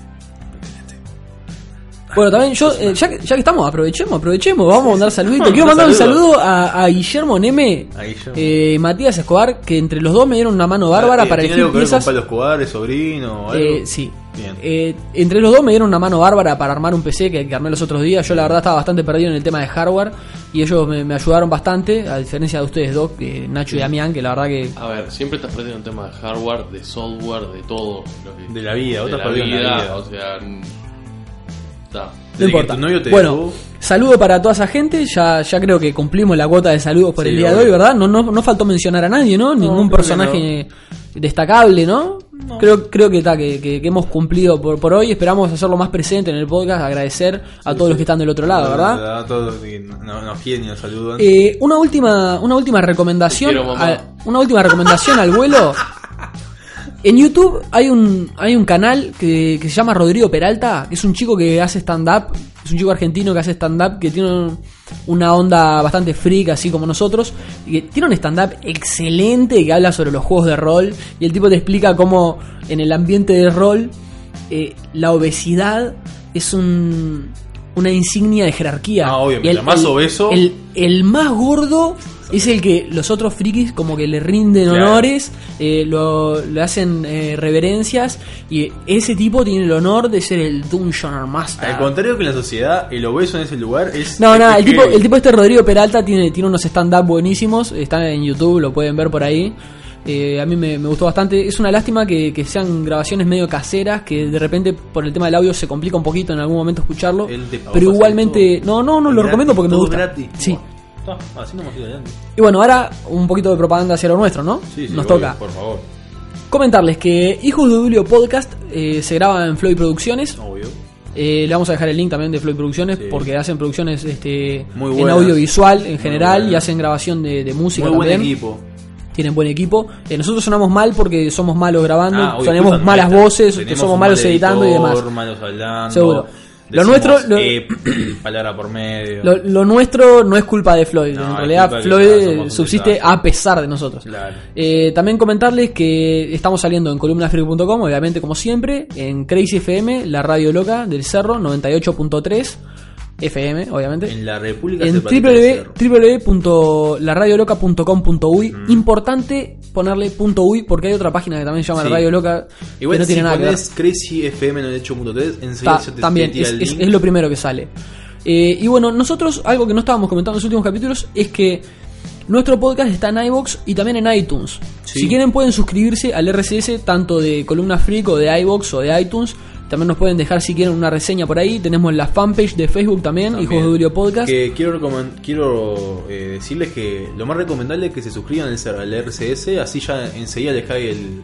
Bueno, también yo, eh, ya, que, ya que estamos, aprovechemos, aprovechemos, vamos a mandar saluditos. Quiero mandar un saludo a, a Guillermo Neme, A Guillermo. eh, Matías Escobar, que entre los dos me dieron una mano bárbara Eh, para ¿Tiene elegir algo que ver con piezas. Pablo Escobar, es sobrino o algo? Eh, sí. Bien. Eh, entre los dos me dieron una mano bárbara para armar un PC que, que armé los otros días. Yo la verdad estaba bastante perdido en el tema de hardware y ellos me, me ayudaron bastante, a diferencia de ustedes dos, que Nacho y Damián, que la verdad que... A ver, siempre estás perdiendo un tema de hardware, de software, de todo. lo que- De la vida, la perdido en la vida. o sea. No que importa. te bueno, dejó- saludo para toda esa gente. Ya, ya creo que cumplimos la cuota de saludos por Sí, el día de hoy, ¿verdad? No, no, no faltó mencionar a nadie, ¿no? Ningún que personaje destacable, ¿no? Creo, creo que, está que, que- que hemos cumplido por, por hoy. Esperamos hacerlo más presente en el podcast. Agradecer a todos los que están del otro lado, ¿verdad? A todos los que no- nos quieren y nos saludan. Eh, una última una última recomendación quiero, una última recomendación al vuelo en YouTube hay un hay un canal que, que se llama Rodrigo Peralta que es un chico que hace stand up es un chico argentino que hace stand up que tiene un- una onda bastante freak así como nosotros y que tiene un stand up excelente que habla sobre los juegos de rol y el tipo te explica cómo en el ambiente de rol eh, la obesidad es un una insignia de jerarquía. Ah, obvio, Y mientras más obeso- El, el más gordo es el que los otros frikis como que le rinden Claro. honores, eh, lo, le hacen eh, reverencias y ese tipo tiene el honor de ser el Dungeon Master. Al contrario que en la sociedad, el obeso en ese lugar es. No, nada, el tipo, el tipo este Rodrigo Peralta tiene, tiene unos stand-up buenísimos, están en YouTube, lo pueden ver por ahí. Eh, a mí me, me gustó bastante. Es una lástima que, que sean grabaciones medio caseras, que de repente por el tema del audio se complica un poquito en algún momento escucharlo. Pero igualmente, no, no, no lo recomiendo porque me gusta. gratis. Sí. Ah, así no hemos ido adelante. Y bueno, ahora un poquito de propaganda hacia lo nuestro, ¿no? Sí, sí, Nos obvio, toca. Por favor. Comentarles que Hijos de Julio Podcast eh, se graba en Floyd Producciones. Obvio. Eh, le vamos a dejar el link también de Floyd Producciones Sí. porque hacen producciones este, Muy en audiovisual en general y hacen grabación de, de música Muy buen también. equipo. Tienen buen equipo. Eh, nosotros sonamos mal porque somos malos grabando, Ah, obvio, tenemos malas voces, somos malos mal editando y demás. malos hablando. Seguro. Lo nuestro- lo- eh, palabra por medio. Lo, lo nuestro no es culpa de Floyd, No, en realidad Floyd subsiste a pesar de nosotros. Claro. Eh, también comentarles que estamos saliendo en columnafree.com, obviamente como siempre, en Crazy FM, la radio loca del Cerro, 98.3 FM, obviamente. En la República En www.laradioloca.com.uy Importante ponerle punto .uy porque hay otra página que también se llama Sí. La Radio Loca Igual que no si tiene nada que ver. Crazy FM 98.3, enseguida Ta- te también es, el es- link. es lo primero que sale. Eh, y bueno, nosotros, algo que no estábamos comentando en los últimos capítulos, es que nuestro podcast está en iBox y también en iTunes. Sí. Si quieren pueden suscribirse al RCS tanto de Columna Freak o de iBox o de iTunes. También nos pueden dejar si quieren una reseña por ahí. Tenemos la fanpage de Facebook también, También. Hijos de Julio Podcast. Que quiero quiero eh, decirles que lo más recomendable es que se suscriban al, RCS, así ya enseguida les cae el.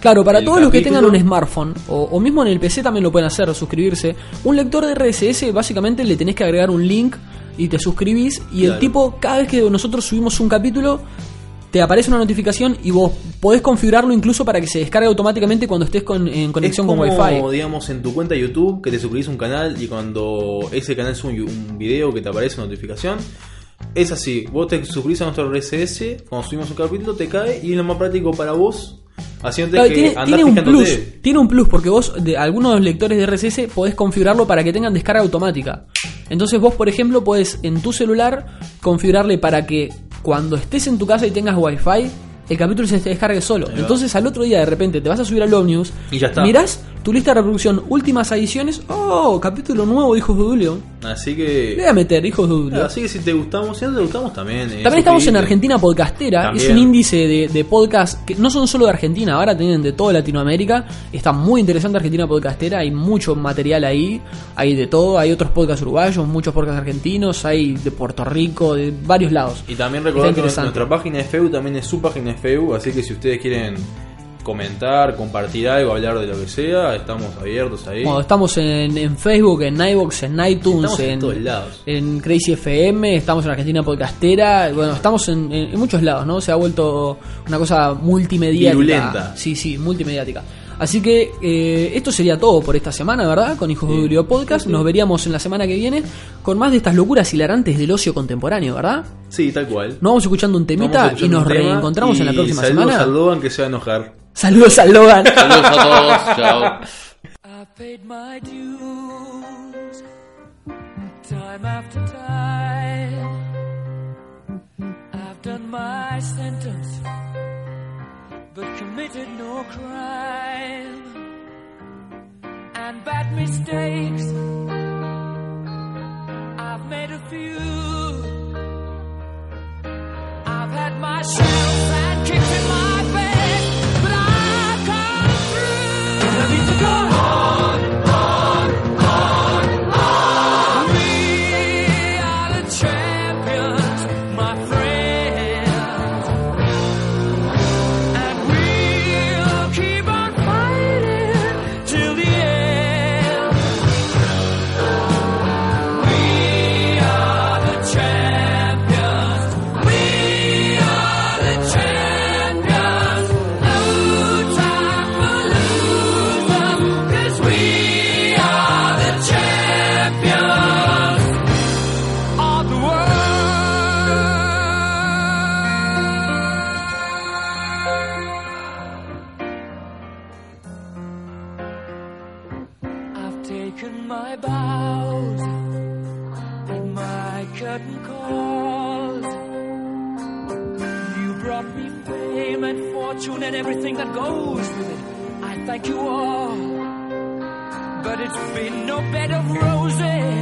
Claro, para todos los que tengan un smartphone o, o mismo en el PC también lo pueden hacer, suscribirse. Un lector de RSS básicamente le tenés que agregar un link y te suscribís y el tipo cada vez que nosotros subimos un capítulo te aparece una notificación y vos podés configurarlo incluso para que se descargue automáticamente cuando estés con, en conexión es como, con Wi-Fi. digamos, en tu cuenta de YouTube, que te suscribís a un canal y cuando ese canal sube un, un video que te aparece una notificación. Es así, vos te suscribís a nuestro RSS, cuando subimos un capítulo te cae y es lo más práctico para vos. Claro, que tiene, tiene un plus, tiene un plus porque vos de algunos lectores de RSS podés configurarlo para que tengan descarga automática. Entonces vos, por ejemplo, podés en tu celular configurarle para que cuando estés en tu casa y tengas wifi, el capítulo se te descargue solo. Entonces al otro día de repente te vas a subir al Omnius, Y ya está. mirás tu lista de reproducción, últimas ediciones, oh, capítulo nuevo Hijos de Julio. Así Le voy que. a meter Hijos de Julio. Así que si te gustamos, si no te gustamos también. eh, También estamos en. Argentina Podcastera, También. es un índice de, de podcast que no son solo de Argentina, ahora tienen de toda Latinoamérica. Está muy interesante Argentina Podcastera, hay mucho material ahí, hay de todo, hay otros podcasts uruguayos, muchos podcasts argentinos, hay de Puerto Rico, de varios lados. Y también recordar que nuestra página de FEU también es su página de FEU, así que si ustedes quieren comentar, compartir algo, hablar de lo que sea, estamos abiertos ahí. Bueno, estamos en, en Facebook, en iVoox, en iTunes, en en, todos lados. en Crazy FM, estamos en Argentina Podcastera, bueno, estamos en, muchos lados, ¿no? Se ha vuelto una cosa multimediática. Virulenta. Sí, sí, multimediática. Así que eh, esto sería todo por esta semana, ¿verdad? Con Hijos de. Julio Podcast. Nos veríamos en la semana que viene con más de estas locuras hilarantes del ocio contemporáneo, ¿verdad? Sí, tal cual. Nos vamos escuchando un temita a y nos reencontramos en la próxima saludos semana. al Logan que se va a enojar. Saludos al Logan. Saludos a todos, chao. I paid my dues Time after time, I've done my sentence, but committed no crime. And bad mistakes, I've made a few. I've had my shells Thank you all, but it's been no bed of roses.